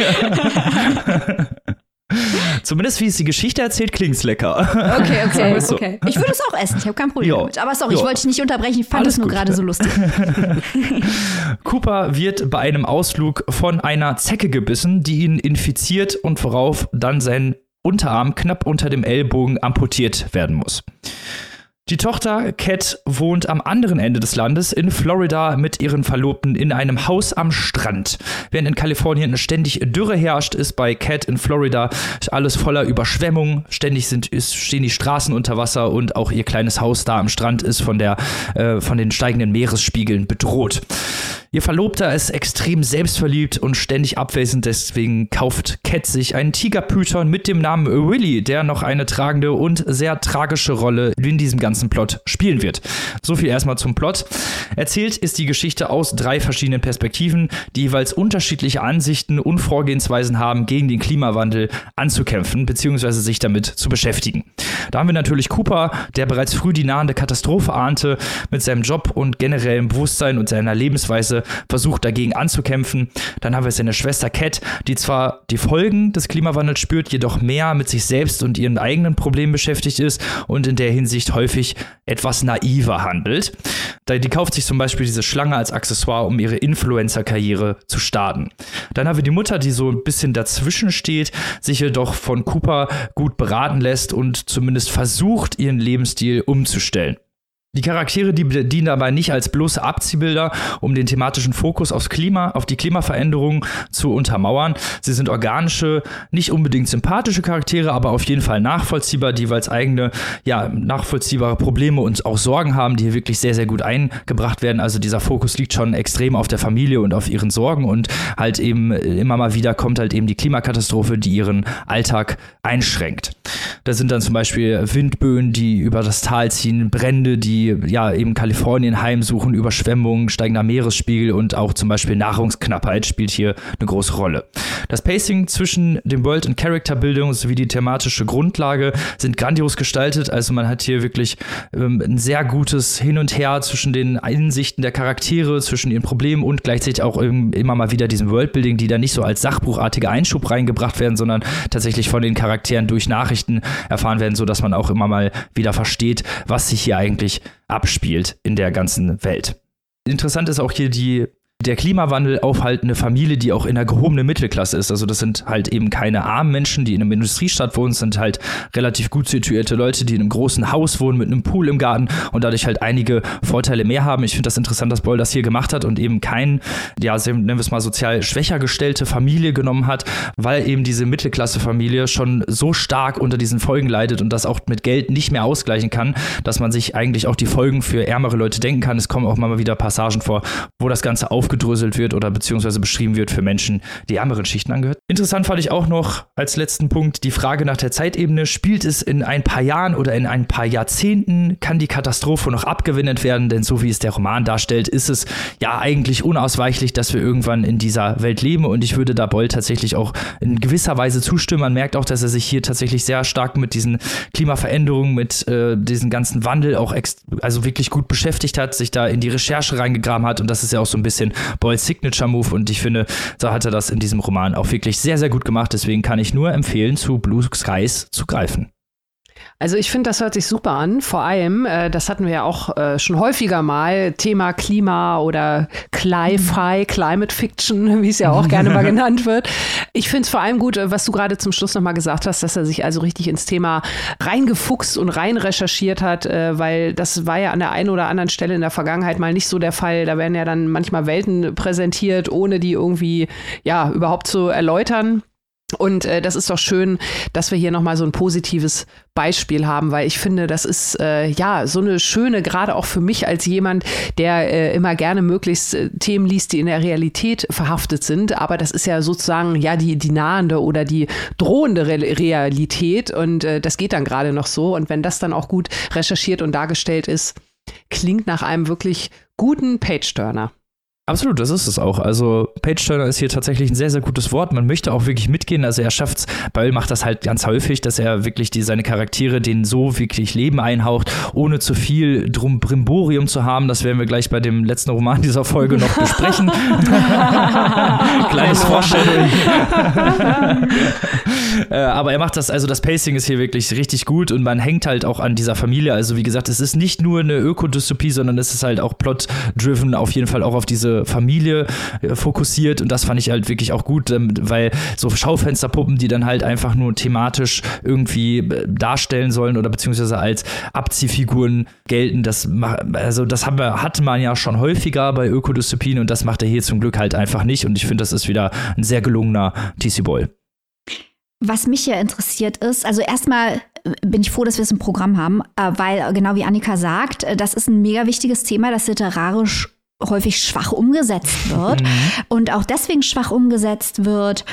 Speaker 1: Zumindest wie es die Geschichte erzählt, klingt es lecker.
Speaker 2: Okay, okay,
Speaker 1: Sagen wir so.
Speaker 2: okay. Ich würde es auch essen, ich habe kein Problem
Speaker 1: Ja.
Speaker 2: damit. Aber sorry, ich
Speaker 1: Ja.
Speaker 2: wollte dich nicht unterbrechen, ich fand es nur gerade so lustig.
Speaker 1: Cooper wird bei einem Ausflug von einer Zecke gebissen, die ihn infiziert und worauf dann sein Unterarm knapp unter dem Ellbogen amputiert werden muss. Die Tochter Cat wohnt am anderen Ende des Landes in Florida mit ihren Verlobten in einem Haus am Strand. Während in Kalifornien ständig Dürre herrscht, ist bei Cat in Florida alles voller Überschwemmung. Ständig sind, ist, stehen die Straßen unter Wasser und auch ihr kleines Haus da am Strand ist von, der, äh, von den steigenden Meeresspiegeln bedroht. Ihr Verlobter ist extrem selbstverliebt und ständig abwesend, deswegen kauft Cat sich einen Tigerpython mit dem Namen Willy, der noch eine tragende und sehr tragische Rolle in diesem ganzen Plot spielen wird. So viel erstmal zum Plot. Erzählt ist die Geschichte aus drei verschiedenen Perspektiven, die jeweils unterschiedliche Ansichten und Vorgehensweisen haben, gegen den Klimawandel anzukämpfen bzw. sich damit zu beschäftigen. Da haben wir natürlich Cooper, der bereits früh die nahende Katastrophe ahnte, mit seinem Job und generellem Bewusstsein und seiner Lebensweise versucht dagegen anzukämpfen. Dann haben wir seine Schwester Cat, die zwar die Folgen des Klimawandels spürt, jedoch mehr mit sich selbst und ihren eigenen Problemen beschäftigt ist und in der Hinsicht häufig etwas naiver handelt. Die kauft sich zum Beispiel diese Schlange als Accessoire, um ihre Influencer-Karriere zu starten. Dann haben wir die Mutter, die so ein bisschen dazwischen steht, sich jedoch von Cooper gut beraten lässt und zumindest versucht, ihren Lebensstil umzustellen. Die Charaktere, die dienen dabei nicht als bloße Abziehbilder, um den thematischen Fokus aufs Klima, auf die Klimaveränderung zu untermauern. Sie sind organische, nicht unbedingt sympathische Charaktere, aber auf jeden Fall nachvollziehbar, die jeweils eigene, ja, nachvollziehbare Probleme und auch Sorgen haben, die hier wirklich sehr, sehr gut eingebracht werden. Also dieser Fokus liegt schon extrem auf der Familie und auf ihren Sorgen und halt eben immer mal wieder kommt halt eben die Klimakatastrophe, die ihren Alltag einschränkt. Da sind dann zum Beispiel Windböen, die über das Tal ziehen, Brände, die die ja eben Kalifornien heimsuchen, Überschwemmungen, steigender Meeresspiegel und auch zum Beispiel Nahrungsknappheit spielt hier eine große Rolle. Das Pacing zwischen dem World- und Charakterbildung sowie die thematische Grundlage sind grandios gestaltet. Also man hat hier wirklich ähm, ein sehr gutes Hin und Her zwischen den Einsichten der Charaktere, zwischen ihren Problemen und gleichzeitig auch immer mal wieder diesem Worldbuilding, die da nicht so als sachbuchartiger Einschub reingebracht werden, sondern tatsächlich von den Charakteren durch Nachrichten erfahren werden, sodass man auch immer mal wieder versteht, was sich hier eigentlich abspielt in der ganzen Welt. Interessant ist auch hier die der Klimawandel aufhaltende Familie, die auch in der gehobenen Mittelklasse ist. Also das sind halt eben keine armen Menschen, die in einem Industriestadt wohnen, sind halt relativ gut situierte Leute, die in einem großen Haus wohnen mit einem Pool im Garten und dadurch halt einige Vorteile mehr haben. Ich finde das interessant, dass Boll das hier gemacht hat und eben kein, ja, nennen wir es mal sozial schwächer gestellte Familie genommen hat, weil eben diese Mittelklasse-Familie schon so stark unter diesen Folgen leidet und das auch mit Geld nicht mehr ausgleichen kann, dass man sich eigentlich auch die Folgen für ärmere Leute denken kann. Es kommen auch mal wieder Passagen vor, wo das Ganze auf aufgedröselt wird oder beziehungsweise beschrieben wird für Menschen, die ärmeren Schichten angehört. Interessant fand ich auch noch als letzten Punkt die Frage nach der Zeitebene. Spielt es in ein paar Jahren oder in ein paar Jahrzehnten? Kann die Katastrophe noch abgewendet werden? Denn so wie es der Roman darstellt, ist es ja eigentlich unausweichlich, dass wir irgendwann in dieser Welt leben. Und ich würde da Boll tatsächlich auch in gewisser Weise zustimmen. Man merkt auch, dass er sich hier tatsächlich sehr stark mit diesen Klimaveränderungen, mit äh, diesem ganzen Wandel auch also wirklich gut beschäftigt hat, sich da in die Recherche reingegraben hat. Und das ist ja auch so ein bisschen Boyles Signature Move und ich finde, so hat er das in diesem Roman auch wirklich sehr, sehr gut gemacht. Deswegen kann ich nur empfehlen, zu Blue Skies zu greifen.
Speaker 3: Also ich finde, das hört sich super an. Vor allem, äh, das hatten wir ja auch äh, schon häufiger mal, Thema Klima oder Cli-Fi, Climate Fiction, wie es ja auch gerne mal genannt wird. Ich finde es vor allem gut, äh, was du gerade zum Schluss nochmal gesagt hast, dass er sich also richtig ins Thema reingefuchst und rein recherchiert hat, äh, weil das war ja an der einen oder anderen Stelle in der Vergangenheit mal nicht so der Fall. Da werden ja dann manchmal Welten präsentiert, ohne die irgendwie ja überhaupt zu erläutern. Und äh, das ist doch schön, dass wir hier nochmal so ein positives Beispiel haben, weil ich finde, das ist äh, ja so eine schöne, gerade auch für mich als jemand, der äh, immer gerne möglichst äh, Themen liest, die in der Realität verhaftet sind. Aber das ist ja sozusagen ja die, die nahende oder die drohende Re Realität und äh, das geht dann gerade noch so. Und wenn das dann auch gut recherchiert und dargestellt ist, klingt nach einem wirklich guten Page-Turner.
Speaker 1: Absolut, das ist es auch. Also Page Turner ist hier tatsächlich ein sehr, sehr gutes Wort. Man möchte auch wirklich mitgehen. Also er schafft es, Böll macht das halt ganz häufig, dass er wirklich die, seine Charaktere denen so wirklich Leben einhaucht, ohne zu viel drum Brimborium zu haben. Das werden wir gleich bei dem letzten Roman dieser Folge noch besprechen. Kleines Vorstellung. äh, aber er macht das, also das Pacing ist hier wirklich richtig gut und man hängt halt auch an dieser Familie. Also wie gesagt, es ist nicht nur eine Ökodystopie, sondern es ist halt auch plot-driven, auf jeden Fall auch auf diese Familie äh, fokussiert und das fand ich halt wirklich auch gut, ähm, weil so Schaufensterpuppen, die dann halt einfach nur thematisch irgendwie äh, darstellen sollen oder beziehungsweise als Abziehfiguren gelten, das also das haben wir, hatte man ja schon häufiger bei Ökodystopien und das macht er hier zum Glück halt einfach nicht und ich finde, das ist wieder ein sehr gelungener TC Boy.
Speaker 2: Was mich ja interessiert ist, also erstmal äh, bin ich froh, dass wir es im Programm haben, weil genau wie Annika sagt, das ist ein mega wichtiges Thema, das literarisch häufig schwach umgesetzt wird mhm. und auch deswegen schwach umgesetzt wird,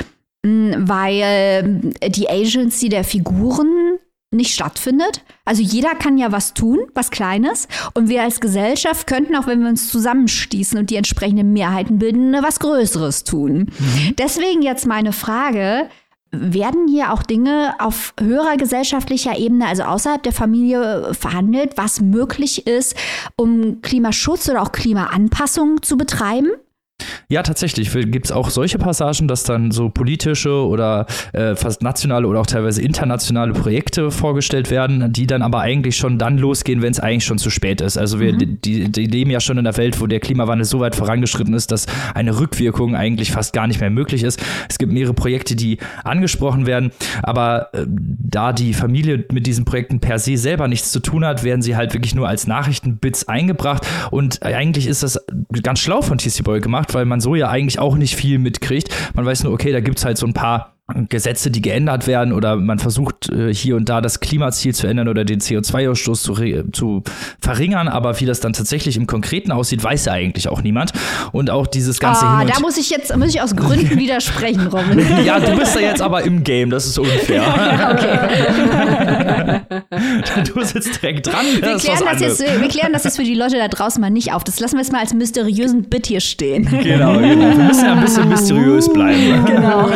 Speaker 2: weil die Agency der Figuren nicht stattfindet. Also jeder kann ja was tun, was Kleines. Und wir als Gesellschaft könnten, auch wenn wir uns zusammenstießen und die entsprechenden Mehrheiten bilden, was Größeres tun. Mhm. Deswegen jetzt meine Frage, werden hier auch Dinge auf höherer gesellschaftlicher Ebene, also außerhalb der Familie, verhandelt, was möglich ist, um Klimaschutz oder auch Klimaanpassung zu betreiben?
Speaker 1: Ja, tatsächlich gibt es auch solche Passagen, dass dann so politische oder äh, fast nationale oder auch teilweise internationale Projekte vorgestellt werden, die dann aber eigentlich schon dann losgehen, wenn es eigentlich schon zu spät ist. Also wir mhm. die, die leben ja schon in einer Welt, wo der Klimawandel so weit vorangeschritten ist, dass eine Rückwirkung eigentlich fast gar nicht mehr möglich ist. Es gibt mehrere Projekte, die angesprochen werden, aber äh, da die Familie mit diesen Projekten per se selber nichts zu tun hat, werden sie halt wirklich nur als Nachrichtenbits eingebracht und eigentlich ist das ganz schlau von TC Boy gemacht, weil man man so ja eigentlich auch nicht viel mitkriegt. Man weiß nur, okay, da gibt es halt so ein paar Gesetze, die geändert werden oder man versucht äh, hier und da das Klimaziel zu ändern oder den CO2-Ausstoß zu, zu verringern, aber wie das dann tatsächlich im Konkreten aussieht, weiß ja eigentlich auch niemand. Und auch dieses ganze
Speaker 2: Ah, da muss ich jetzt muss ich aus Gründen widersprechen, Robin.
Speaker 1: ja, du bist da jetzt aber im Game, das ist unfair. du sitzt direkt dran.
Speaker 2: Wir klären, das jetzt, wir klären das jetzt für die Leute da draußen mal nicht auf. Das lassen wir jetzt mal als mysteriösen Bit hier stehen.
Speaker 1: Genau, genau. Wir müssen ja ein bisschen mysteriös bleiben. Genau.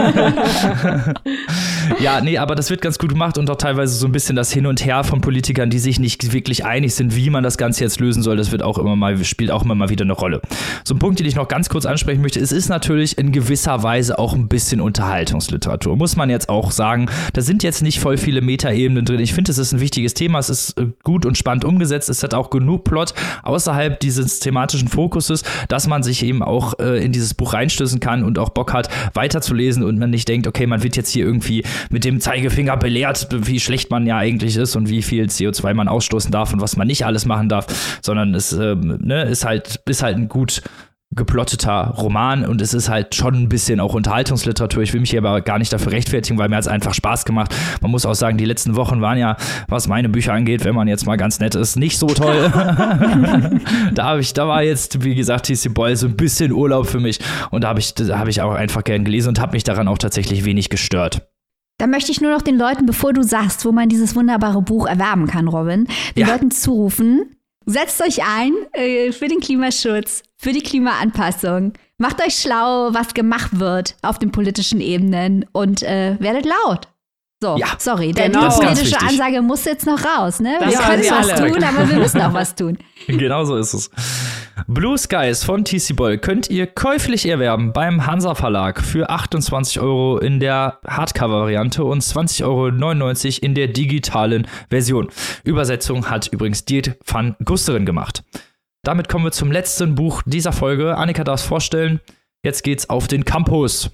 Speaker 1: ja, nee, aber das wird ganz gut gemacht und auch teilweise so ein bisschen das Hin und Her von Politikern, die sich nicht wirklich einig sind, wie man das Ganze jetzt lösen soll. Das wird auch immer mal, spielt auch immer mal wieder eine Rolle. So ein Punkt, den ich noch ganz kurz ansprechen möchte, es ist natürlich in gewisser Weise auch ein bisschen Unterhaltungsliteratur. Muss man jetzt auch sagen. Da sind jetzt nicht voll viele Metaebenen drin. Ich finde, es ist ein wichtiges Thema. Es ist äh, gut und spannend umgesetzt. Es hat auch genug Plot außerhalb dieses thematischen Fokuses, dass man sich eben auch äh, in dieses Buch reinstößen kann und auch Bock hat, weiterzulesen und man nicht denkt, okay, man wird jetzt hier irgendwie mit dem Zeigefinger belehrt, wie schlecht man ja eigentlich ist und wie viel CO2 man ausstoßen darf und was man nicht alles machen darf, sondern es äh, ne, ist halt, ist halt ein gut geplotteter Roman und es ist halt schon ein bisschen auch Unterhaltungsliteratur. Ich will mich hier aber gar nicht dafür rechtfertigen, weil mir hat es einfach Spaß gemacht. Man muss auch sagen, die letzten Wochen waren ja, was meine Bücher angeht, wenn man jetzt mal ganz nett ist, nicht so toll. da habe ich, da war jetzt, wie gesagt, TC Boyle so ein bisschen Urlaub für mich und da habe ich, da habe ich auch einfach gern gelesen und habe mich daran auch tatsächlich wenig gestört.
Speaker 2: Da möchte ich nur noch den Leuten, bevor du sagst, wo man dieses wunderbare Buch erwerben kann, Robin, den ja. Leuten zurufen, setzt euch ein äh, für den Klimaschutz, für die Klimaanpassung. Macht euch schlau, was gemacht wird auf den politischen Ebenen und äh, werdet laut. So, ja, sorry, genau. die politische Ansage muss jetzt noch raus. Ne? wir können was tun, aber wir müssen auch was tun.
Speaker 1: Genau so ist es. Blue Skies von TC Boll könnt ihr käuflich erwerben beim Hansa Verlag für 28 Euro in der Hardcover-Variante und 20,99 Euro in der digitalen Version. Übersetzung hat übrigens Diet van Gusterin gemacht. Damit kommen wir zum letzten Buch dieser Folge. Annika darf es vorstellen. Jetzt geht's auf den Campus.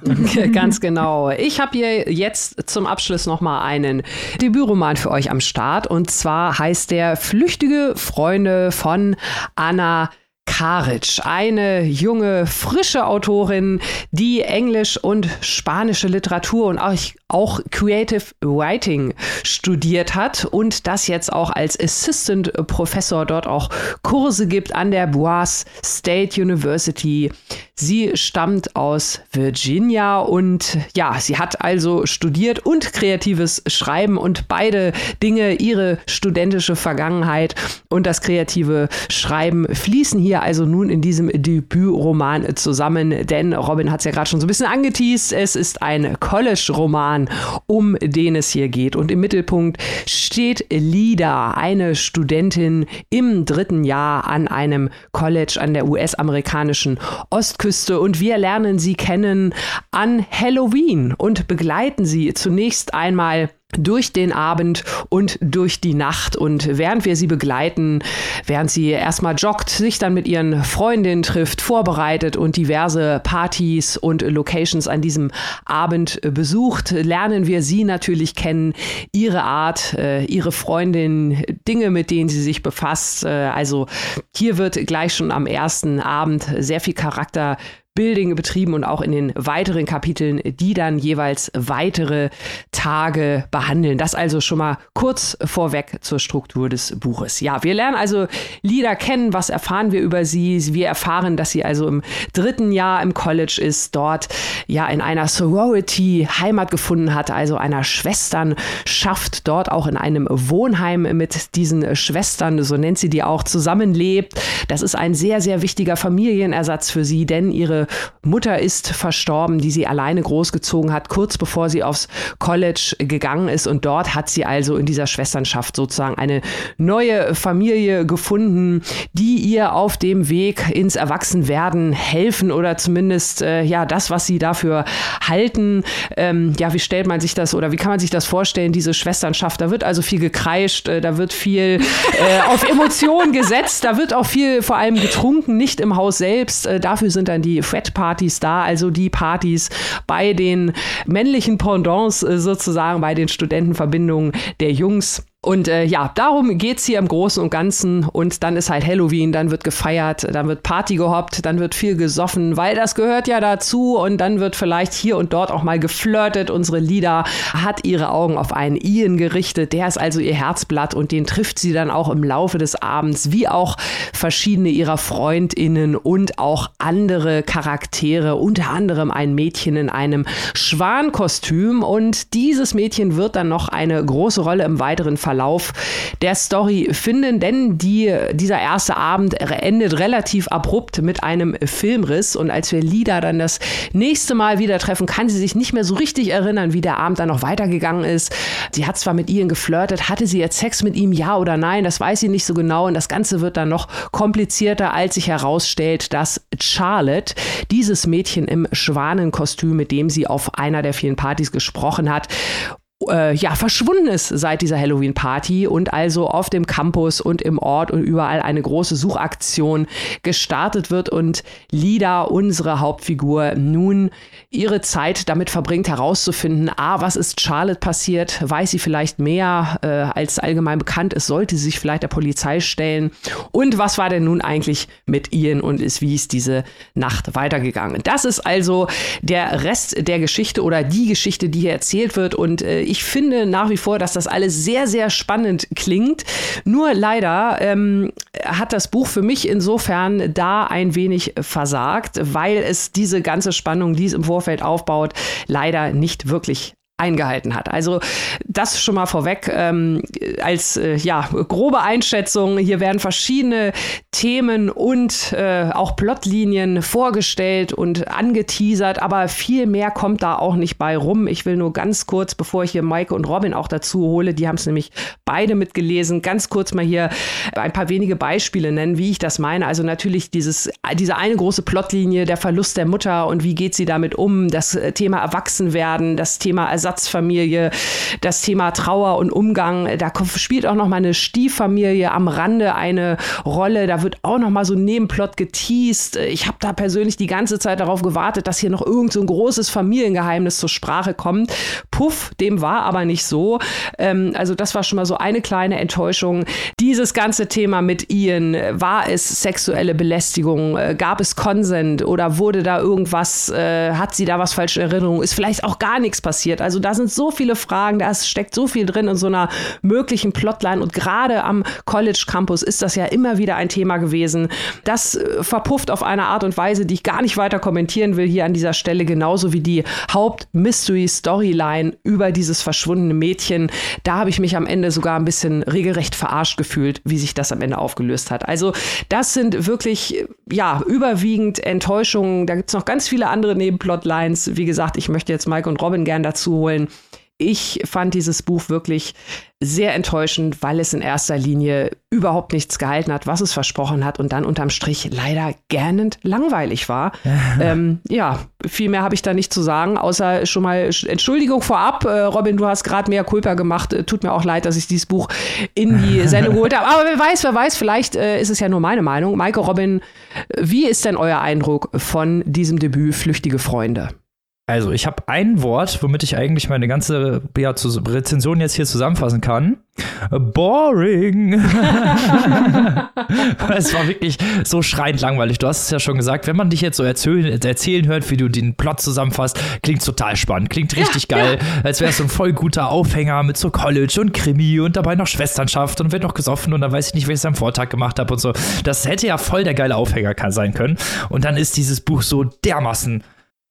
Speaker 3: Ganz genau. Ich habe hier jetzt zum Abschluss noch mal einen Debütroman für euch am Start und zwar heißt der Flüchtige Freunde von Anna Karic, eine junge, frische Autorin, die Englisch und spanische Literatur und auch, auch Creative Writing studiert hat und das jetzt auch als Assistant Professor dort auch Kurse gibt an der Boise State University. Sie stammt aus Virginia und ja, sie hat also studiert und kreatives Schreiben und beide Dinge, ihre studentische Vergangenheit und das kreative Schreiben fließen hier also nun in diesem Debütroman zusammen, denn Robin hat es ja gerade schon so ein bisschen angeteased, es ist ein College-Roman, um den es hier geht. Und im Mittelpunkt steht Lida, eine Studentin im dritten Jahr an einem College an der US-amerikanischen Ostküste. Und wir lernen sie kennen an Halloween und begleiten sie zunächst einmal durch den Abend und durch die Nacht. Und während wir sie begleiten, während sie erstmal joggt, sich dann mit ihren Freundinnen trifft, vorbereitet und diverse Partys und Locations an diesem Abend besucht, lernen wir sie natürlich kennen, ihre Art, äh, ihre Freundin, Dinge, mit denen sie sich befasst. Äh, also hier wird gleich schon am ersten Abend sehr viel Charakter Building betrieben und auch in den weiteren Kapiteln, die dann jeweils weitere Tage behandeln. Das also schon mal kurz vorweg zur Struktur des Buches. Ja, wir lernen also Lida kennen. Was erfahren wir über sie? Wir erfahren, dass sie also im dritten Jahr im College ist, dort ja in einer Sorority Heimat gefunden hat, also einer Schwesternschaft, dort auch in einem Wohnheim mit diesen Schwestern, so nennt sie die auch, zusammenlebt. Das ist ein sehr, sehr wichtiger Familienersatz für sie, denn ihre Mutter ist verstorben, die sie alleine großgezogen hat, kurz bevor sie aufs College gegangen ist. Und dort hat sie also in dieser Schwesternschaft sozusagen eine neue Familie gefunden, die ihr auf dem Weg ins Erwachsenwerden helfen oder zumindest äh, ja das, was sie dafür halten. Ähm, ja, wie stellt man sich das oder wie kann man sich das vorstellen, diese Schwesternschaft? Da wird also viel gekreischt, äh, da wird viel äh, auf Emotionen gesetzt, da wird auch viel vor allem getrunken, nicht im Haus selbst. Äh, dafür sind dann die Fred-Partys da, also die Partys bei den männlichen Pendants äh, sozusagen, bei den Studentenverbindungen der Jungs. Und äh, ja, darum geht es hier im Großen und Ganzen. Und dann ist halt Halloween, dann wird gefeiert, dann wird Party gehoppt, dann wird viel gesoffen, weil das gehört ja dazu. Und dann wird vielleicht hier und dort auch mal geflirtet. Unsere Lieder hat ihre Augen auf einen Ian gerichtet. Der ist also ihr Herzblatt und den trifft sie dann auch im Laufe des Abends, wie auch verschiedene ihrer FreundInnen und auch andere Charaktere, unter anderem ein Mädchen in einem Schwankostüm. Und dieses Mädchen wird dann noch eine große Rolle im weiteren Verlauf der Story finden, denn die, dieser erste Abend endet relativ abrupt mit einem Filmriss und als wir Lida dann das nächste Mal wieder treffen, kann sie sich nicht mehr so richtig erinnern, wie der Abend dann noch weitergegangen ist. Sie hat zwar mit Ian geflirtet, hatte sie jetzt Sex mit ihm, ja oder nein, das weiß sie nicht so genau und das Ganze wird dann noch komplizierter, als sich herausstellt, dass Charlotte, dieses Mädchen im Schwanenkostüm, mit dem sie auf einer der vielen Partys gesprochen hat, äh, ja, verschwunden ist seit dieser Halloween-Party und also auf dem Campus und im Ort und überall eine große Suchaktion gestartet wird und Lida, unsere Hauptfigur, nun ihre Zeit damit verbringt, herauszufinden, ah, was ist Charlotte passiert? Weiß sie vielleicht mehr, äh, als allgemein bekannt ist? Sollte sie sich vielleicht der Polizei stellen? Und was war denn nun eigentlich mit Ian und ist, wie ist diese Nacht weitergegangen? Das ist also der Rest der Geschichte oder die Geschichte, die hier erzählt wird und äh, ich finde nach wie vor, dass das alles sehr, sehr spannend klingt. Nur leider ähm, hat das Buch für mich insofern da ein wenig versagt, weil es diese ganze Spannung, die es im Vorfeld aufbaut, leider nicht wirklich eingehalten hat. Also das schon mal vorweg ähm, als äh, ja, grobe Einschätzung. Hier werden verschiedene Themen und äh, auch Plotlinien vorgestellt und angeteasert, aber viel mehr kommt da auch nicht bei rum. Ich will nur ganz kurz, bevor ich hier Maike und Robin auch dazu hole, die haben es nämlich beide mitgelesen, ganz kurz mal hier ein paar wenige Beispiele nennen, wie ich das meine. Also natürlich dieses, diese eine große Plotlinie, der Verlust der Mutter und wie geht sie damit um, das Thema Erwachsenwerden, das Thema Ersatz Ersatzfamilie, das Thema Trauer und Umgang. Da spielt auch noch mal eine Stieffamilie am Rande eine Rolle. Da wird auch noch mal so ein Nebenplot geteased. Ich habe da persönlich die ganze Zeit darauf gewartet, dass hier noch irgend so ein großes Familiengeheimnis zur Sprache kommt. Puff, dem war aber nicht so. Ähm, also das war schon mal so eine kleine Enttäuschung. Dieses ganze Thema mit Ian, war es sexuelle Belästigung? Äh, gab es Konsent oder wurde da irgendwas, äh, hat sie da was falsche Erinnerung? Ist vielleicht auch gar nichts passiert. Also da sind so viele Fragen, da steckt so viel drin in so einer möglichen Plotline und gerade am College Campus ist das ja immer wieder ein Thema gewesen. Das äh, verpufft auf eine Art und Weise, die ich gar nicht weiter kommentieren will hier an dieser Stelle, genauso wie die Haupt-Mystery-Storyline über dieses verschwundene Mädchen. Da habe ich mich am Ende sogar ein bisschen regelrecht verarscht gefühlt, wie sich das am Ende aufgelöst hat. Also das sind wirklich, ja, überwiegend Enttäuschungen. Da gibt es noch ganz viele andere Nebenplotlines. Wie gesagt, ich möchte jetzt Mike und Robin gern dazu holen. Ich fand dieses Buch wirklich sehr enttäuschend, weil es in erster Linie überhaupt nichts gehalten hat, was es versprochen hat und dann unterm Strich leider gähnend langweilig war. ähm, ja, viel mehr habe ich da nicht zu sagen, außer schon mal Entschuldigung vorab. Äh, Robin, du hast gerade mehr Culpa gemacht. Äh, tut mir auch leid, dass ich dieses Buch in die Sendung geholt habe. Aber wer weiß, wer weiß, vielleicht äh, ist es ja nur meine Meinung. Maike, Robin, wie ist denn euer Eindruck von diesem Debüt Flüchtige Freunde?
Speaker 1: Also, ich habe ein Wort, womit ich eigentlich meine ganze ja, Rezension jetzt hier zusammenfassen kann. Boring. es war wirklich so schreiend langweilig. Du hast es ja schon gesagt, wenn man dich jetzt so erzählen, erzählen hört, wie du den Plot zusammenfasst, klingt total spannend, klingt richtig ja, geil, ja. als wäre es so ein voll guter Aufhänger mit so College und Krimi und dabei noch Schwesternschaft und wird noch gesoffen und dann weiß ich nicht, was ich am Vortag gemacht habe und so. Das hätte ja voll der geile Aufhänger sein können. Und dann ist dieses Buch so dermaßen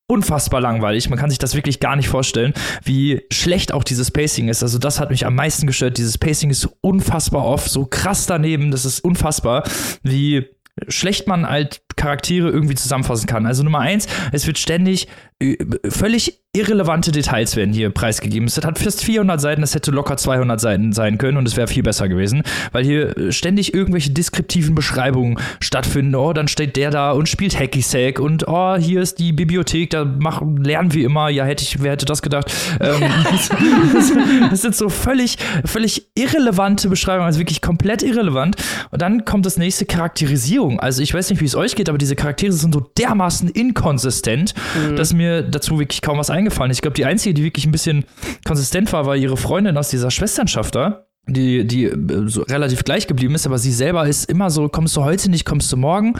Speaker 1: unfassbar langweilig. Man kann sich das wirklich gar nicht vorstellen, wie schlecht auch dieses Pacing ist. Also das hat mich am meisten gestört. Dieses Pacing ist unfassbar oft, so krass daneben. Das ist unfassbar, wie schlecht man halt Charaktere irgendwie zusammenfassen kann. Also Nummer eins, es wird ständig äh, völlig irrelevante Details werden hier preisgegeben. Es hat fast 400 Seiten, es hätte locker 200 Seiten sein können und es wäre viel besser gewesen, weil hier äh, ständig irgendwelche deskriptiven Beschreibungen stattfinden. Oh, dann steht der da und spielt Hacky Sack und oh, hier ist die Bibliothek, da machen, lernen wir immer. Ja, hätte ich, wer hätte das gedacht? Ähm, das, das, sind so völlig, völlig irrelevante Beschreibungen, also wirklich komplett irrelevant. Und dann kommt das nächste Charakterisierung. Also ich weiß nicht, wie es euch geht, aber diese Charaktere sind so dermaßen inkonsistent, mhm. dass mir dazu wirklich kaum was eingefallen. Ich glaube, die einzige, die wirklich ein bisschen konsistent war, war ihre Freundin aus dieser Schwesternschaft da die, die äh, so relativ gleich geblieben ist, aber sie selber ist immer so, kommst du heute nicht, kommst du morgen,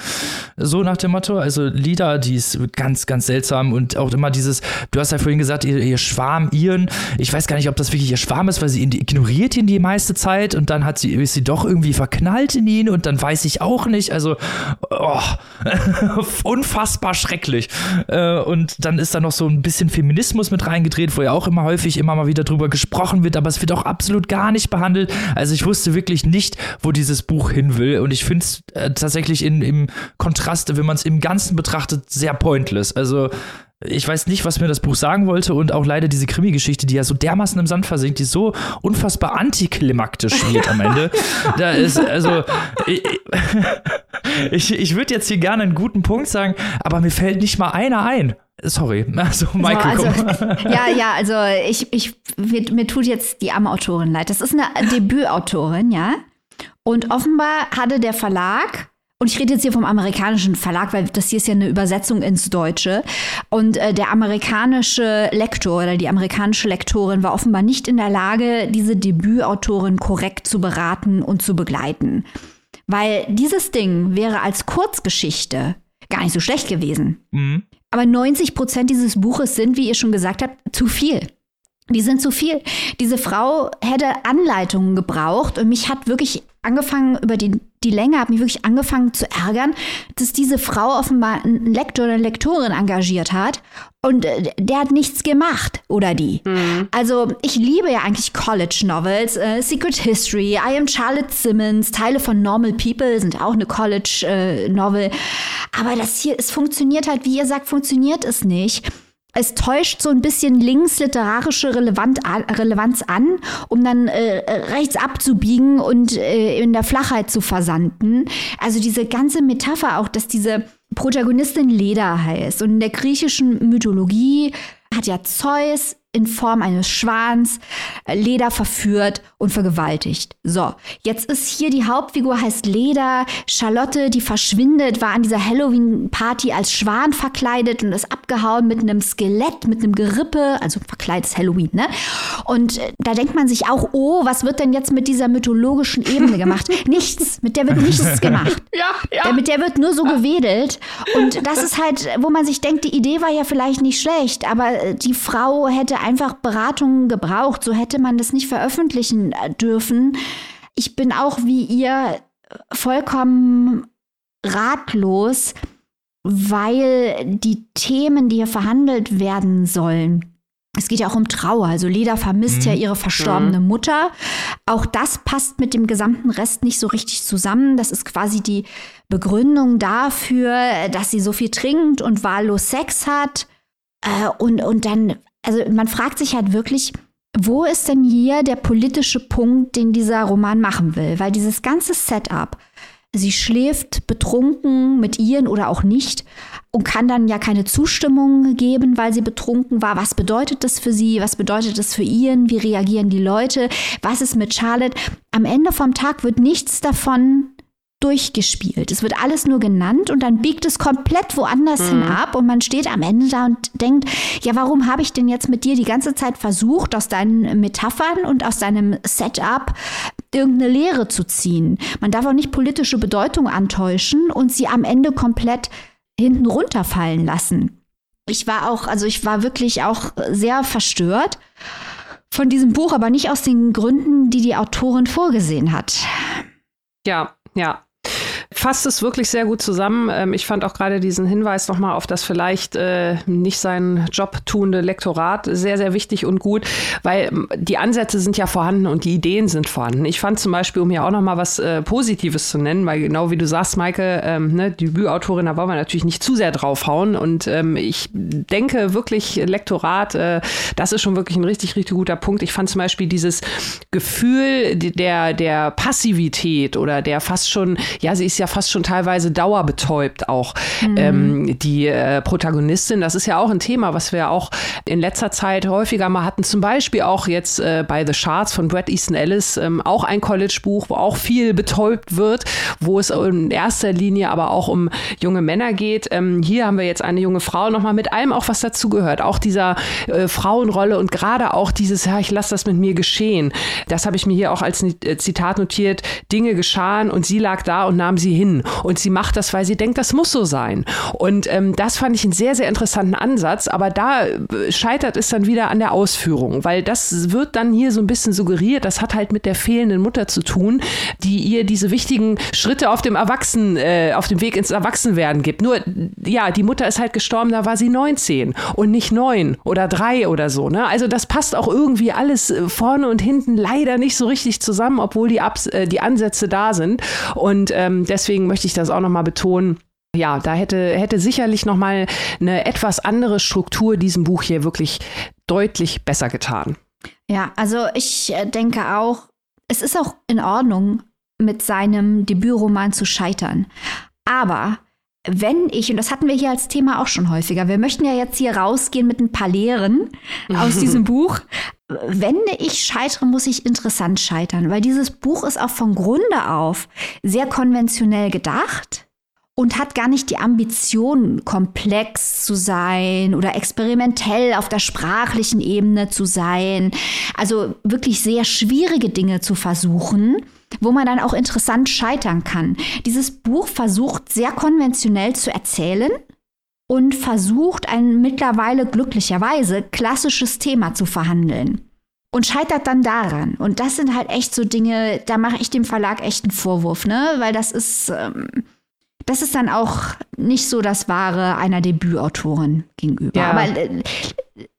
Speaker 1: so nach dem Motto. Also Lieder, die ist ganz, ganz seltsam und auch immer dieses, du hast ja vorhin gesagt, ihr, ihr Schwarm, ihren, ich weiß gar nicht, ob das wirklich ihr Schwarm ist, weil sie ihn ignoriert ihn die meiste Zeit und dann hat sie, ist sie doch irgendwie verknallt in ihn und dann weiß ich auch nicht, also oh, unfassbar schrecklich. Äh, und dann ist da noch so ein bisschen Feminismus mit reingedreht, wo ja auch immer häufig immer mal wieder drüber gesprochen wird, aber es wird auch absolut gar nicht behandelt. Also ich wusste wirklich nicht, wo dieses Buch hin will. Und ich finde es äh, tatsächlich in, im Kontrast, wenn man es im Ganzen betrachtet, sehr pointless. Also ich weiß nicht, was mir das Buch sagen wollte und auch leider diese Krimi-Geschichte, die ja so dermaßen im Sand versinkt, die so unfassbar antiklimaktisch wird am Ende. Da ist, also, ich, ich, ich würde jetzt hier gerne einen guten Punkt sagen, aber mir fällt nicht mal einer ein. Sorry, also Michael.
Speaker 2: So, also, ja, ja, also ich, ich, mir, mir tut jetzt die arme Autorin leid. Das ist eine Debütautorin, ja. Und offenbar hatte der Verlag und ich rede jetzt hier vom amerikanischen Verlag, weil das hier ist ja eine Übersetzung ins Deutsche. Und äh, der amerikanische Lektor oder die amerikanische Lektorin war offenbar nicht in der Lage, diese Debütautorin korrekt zu beraten und zu begleiten. Weil dieses Ding wäre als Kurzgeschichte gar nicht so schlecht gewesen. Mhm. Aber 90 Prozent dieses Buches sind, wie ihr schon gesagt habt, zu viel. Die sind zu viel. Diese Frau hätte Anleitungen gebraucht und mich hat wirklich angefangen über die, die Länge, hat mich wirklich angefangen zu ärgern, dass diese Frau offenbar einen Lektor oder eine Lektorin engagiert hat und äh, der hat nichts gemacht oder die. Mhm. Also ich liebe ja eigentlich College Novels, äh, Secret History, I Am Charlotte Simmons, Teile von Normal People sind auch eine College äh, Novel. Aber das hier, es funktioniert halt, wie ihr sagt, funktioniert es nicht es täuscht so ein bisschen linksliterarische Relevant, Relevanz an, um dann äh, rechts abzubiegen und äh, in der Flachheit zu versanden. Also diese ganze Metapher auch, dass diese Protagonistin Leda heißt. Und in der griechischen Mythologie hat ja Zeus in Form eines Schwans äh, Leda verführt und vergewaltigt. So, jetzt ist hier die Hauptfigur heißt Leda. Charlotte, die verschwindet, war an dieser Halloween-Party als Schwan verkleidet und ist abgehauen mit einem Skelett, mit einem Gerippe, also verkleidetes Halloween, ne? Und äh, da denkt man sich auch, oh, was wird denn jetzt mit dieser mythologischen Ebene gemacht? nichts, mit der wird nichts gemacht.
Speaker 3: Ja, ja.
Speaker 2: Mit der wird nur so gewedelt. Und das ist halt, wo man sich denkt, die Idee war ja vielleicht nicht schlecht, aber äh, die Frau hätte einfach Beratungen gebraucht. So hätte man das nicht veröffentlichen dürfen. Ich bin auch wie ihr vollkommen ratlos, weil die Themen, die hier verhandelt werden sollen, es geht ja auch um Trauer. Also Leda vermisst mhm. ja ihre verstorbene mhm. Mutter. Auch das passt mit dem gesamten Rest nicht so richtig zusammen. Das ist quasi die Begründung dafür, dass sie so viel trinkt und wahllos Sex hat. Äh, und, und dann also man fragt sich halt wirklich, wo ist denn hier der politische Punkt, den dieser Roman machen will? Weil dieses ganze Setup, sie schläft betrunken mit ihren oder auch nicht und kann dann ja keine Zustimmung geben, weil sie betrunken war. Was bedeutet das für sie? Was bedeutet das für ihren? Wie reagieren die Leute? Was ist mit Charlotte? Am Ende vom Tag wird nichts davon durchgespielt. Es wird alles nur genannt und dann biegt es komplett woanders mhm. hin ab und man steht am Ende da und denkt, ja, warum habe ich denn jetzt mit dir die ganze Zeit versucht, aus deinen Metaphern und aus deinem Setup irgendeine Lehre zu ziehen? Man darf auch nicht politische Bedeutung antäuschen und sie am Ende komplett hinten runterfallen lassen. Ich war auch, also ich war wirklich auch sehr verstört von diesem Buch, aber nicht aus den Gründen, die die Autorin vorgesehen hat.
Speaker 3: Ja, ja, fasst es wirklich sehr gut zusammen. Ähm, ich fand auch gerade diesen Hinweis nochmal auf das vielleicht äh, nicht seinen Job tuende Lektorat sehr, sehr wichtig und gut, weil ähm, die Ansätze sind ja vorhanden und die Ideen sind vorhanden. Ich fand zum Beispiel, um hier auch nochmal was äh, Positives zu nennen, weil genau wie du sagst, Maike, ähm, ne, Debütautorin, da wollen wir natürlich nicht zu sehr draufhauen. Und ähm, ich denke wirklich, Lektorat, äh, das ist schon wirklich ein richtig, richtig guter Punkt. Ich fand zum Beispiel dieses Gefühl der, der Passivität oder der fast schon, ja, sie ist ja fast schon teilweise dauerbetäubt auch. Mhm. Ähm, die äh, Protagonistin, das ist ja auch ein Thema, was wir auch in letzter Zeit häufiger mal hatten. Zum Beispiel auch jetzt äh, bei The Shards von Brad Easton Ellis, ähm, auch ein College-Buch, wo auch viel betäubt wird, wo es in erster Linie aber auch um junge Männer geht. Ähm, hier haben wir jetzt eine junge Frau nochmal mit allem auch, was dazugehört. Auch dieser äh, Frauenrolle und gerade auch dieses, ja, ich lasse das mit mir geschehen. Das habe ich mir hier auch als äh, Zitat notiert. Dinge geschahen und sie lag da und nahm sie hin. Und sie macht das, weil sie denkt, das muss so sein. Und ähm, das fand ich einen sehr, sehr interessanten Ansatz. Aber da äh, scheitert es dann wieder an der Ausführung, weil das wird dann hier so ein bisschen suggeriert. Das hat halt mit der fehlenden Mutter zu tun, die ihr diese wichtigen Schritte auf dem Erwachsenen, äh, auf dem Weg ins Erwachsenwerden gibt. Nur, ja, die Mutter ist halt gestorben, da war sie 19 und nicht neun oder drei oder so. Ne? Also das passt auch irgendwie alles äh, vorne und hinten leider nicht so richtig zusammen, obwohl die, Abs äh, die Ansätze da sind. Und ähm, deswegen möchte ich das auch nochmal betonen. Ja, da hätte, hätte sicherlich nochmal eine etwas andere Struktur diesem Buch hier wirklich deutlich besser getan.
Speaker 2: Ja, also ich äh, denke auch, es ist auch in Ordnung, mit seinem Debütroman zu scheitern. Aber wenn ich, und das hatten wir hier als Thema auch schon häufiger, wir möchten ja jetzt hier rausgehen mit ein paar Lehren aus diesem Buch. Wenn ich scheitere, muss ich interessant scheitern, weil dieses Buch ist auch von Grunde auf sehr konventionell gedacht und hat gar nicht die Ambition, komplex zu sein oder experimentell auf der sprachlichen Ebene zu sein. Also wirklich sehr schwierige Dinge zu versuchen wo man dann auch interessant scheitern kann. Dieses Buch versucht sehr konventionell zu erzählen und versucht ein mittlerweile glücklicherweise klassisches Thema zu verhandeln. Und scheitert dann daran. Und das sind halt echt so Dinge, da mache ich dem Verlag echt einen Vorwurf, ne? Weil das ist, ähm, das ist dann auch nicht so das Wahre einer Debütautorin gegenüber. Ja. Aber äh,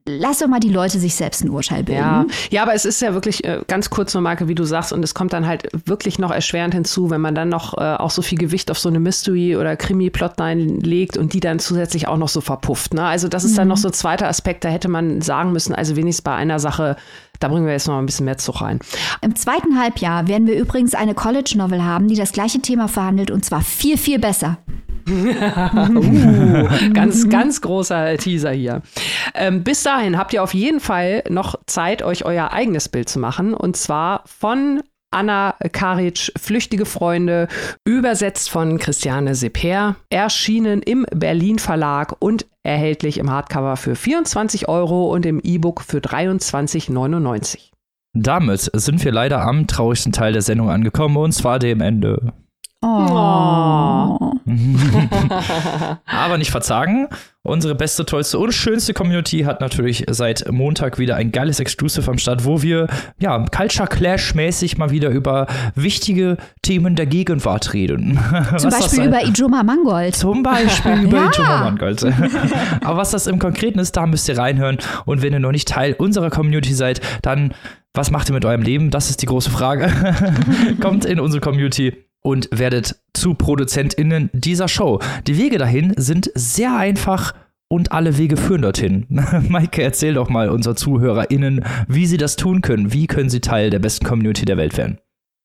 Speaker 2: lass doch mal die Leute sich selbst ein Urteil bilden.
Speaker 3: Ja, ja aber es ist ja wirklich äh, ganz kurz nur, Marke, wie du sagst, und es kommt dann halt wirklich noch erschwerend hinzu, wenn man dann noch äh, auch so viel Gewicht auf so eine Mystery- oder Krimi-Plotline legt und die dann zusätzlich auch noch so verpufft. Ne? Also das ist mhm. dann noch so ein zweiter Aspekt, da hätte man sagen müssen, also wenigstens bei einer Sache, da bringen wir jetzt noch ein bisschen mehr Zug rein.
Speaker 2: Im zweiten Halbjahr werden wir übrigens eine College-Novel haben, die das gleiche Thema verhandelt und zwar viel, viel besser.
Speaker 3: uh, ganz, ganz großer Teaser hier. Ähm, bis dahin habt ihr auf jeden Fall noch Zeit, euch euer eigenes Bild zu machen. Und zwar von Anna Karic, Flüchtige Freunde, übersetzt von Christiane Seper, erschienen im Berlin Verlag und erhältlich im Hardcover für 24 Euro und im E-Book für 23,99.
Speaker 1: Damit sind wir leider am traurigsten Teil der Sendung angekommen, und zwar dem Ende.
Speaker 2: Oh.
Speaker 1: Aber nicht verzagen. Unsere beste, tollste und schönste Community hat natürlich seit Montag wieder ein geiles Exclusive am Start, wo wir ja Culture Clash mäßig mal wieder über wichtige Themen der Gegenwart reden.
Speaker 2: Zum Beispiel über Ijoma Mangold.
Speaker 1: Zum Beispiel über ja. Ijoma Mangold. Aber was das im Konkreten ist, da müsst ihr reinhören. Und wenn ihr noch nicht Teil unserer Community seid, dann was macht ihr mit eurem Leben? Das ist die große Frage. Kommt in unsere Community und werdet zu ProduzentInnen dieser Show. Die Wege dahin sind sehr einfach und alle Wege führen dorthin. Maike, erzähl doch mal unseren ZuhörerInnen, wie sie das tun können. Wie können sie Teil der besten Community der Welt werden?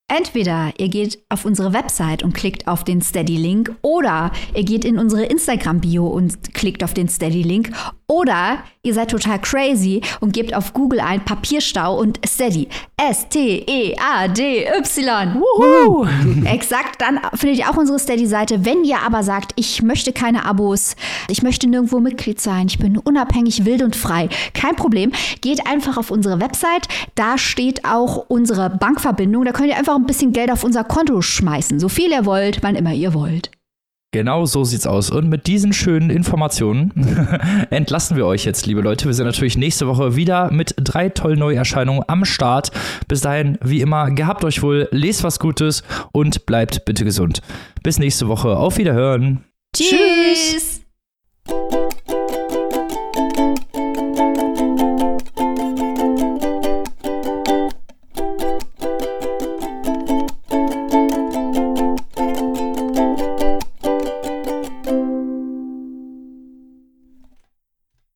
Speaker 2: Entweder ihr geht auf unsere Website und klickt auf den Steady-Link oder ihr geht in unsere Instagram-Bio und klickt auf den Steady-Link oder ihr seid total crazy und gebt auf Google ein Papierstau und Steady. S-T-E-A-D-Y. Wuhu! Exakt, dann findet ihr auch unsere Steady-Seite. Wenn ihr aber sagt, ich möchte keine Abos, ich möchte nirgendwo Mitglied sein, ich bin unabhängig, wild und frei, kein Problem. Geht einfach auf unsere Website. Da steht auch unsere Bankverbindung. Da könnt ihr einfach ein bisschen Geld auf unser Konto schmeißen. So viel ihr wollt, wann immer ihr wollt.
Speaker 1: Genau so sieht's aus. Und mit diesen schönen Informationen entlassen wir euch jetzt, liebe Leute. Wir sind natürlich nächste Woche wieder mit drei tollen Neuerscheinungen am Start. Bis dahin, wie immer, gehabt euch wohl, lest was Gutes und bleibt bitte gesund. Bis nächste Woche. Auf Wiederhören.
Speaker 2: Tschüss. Tschüss.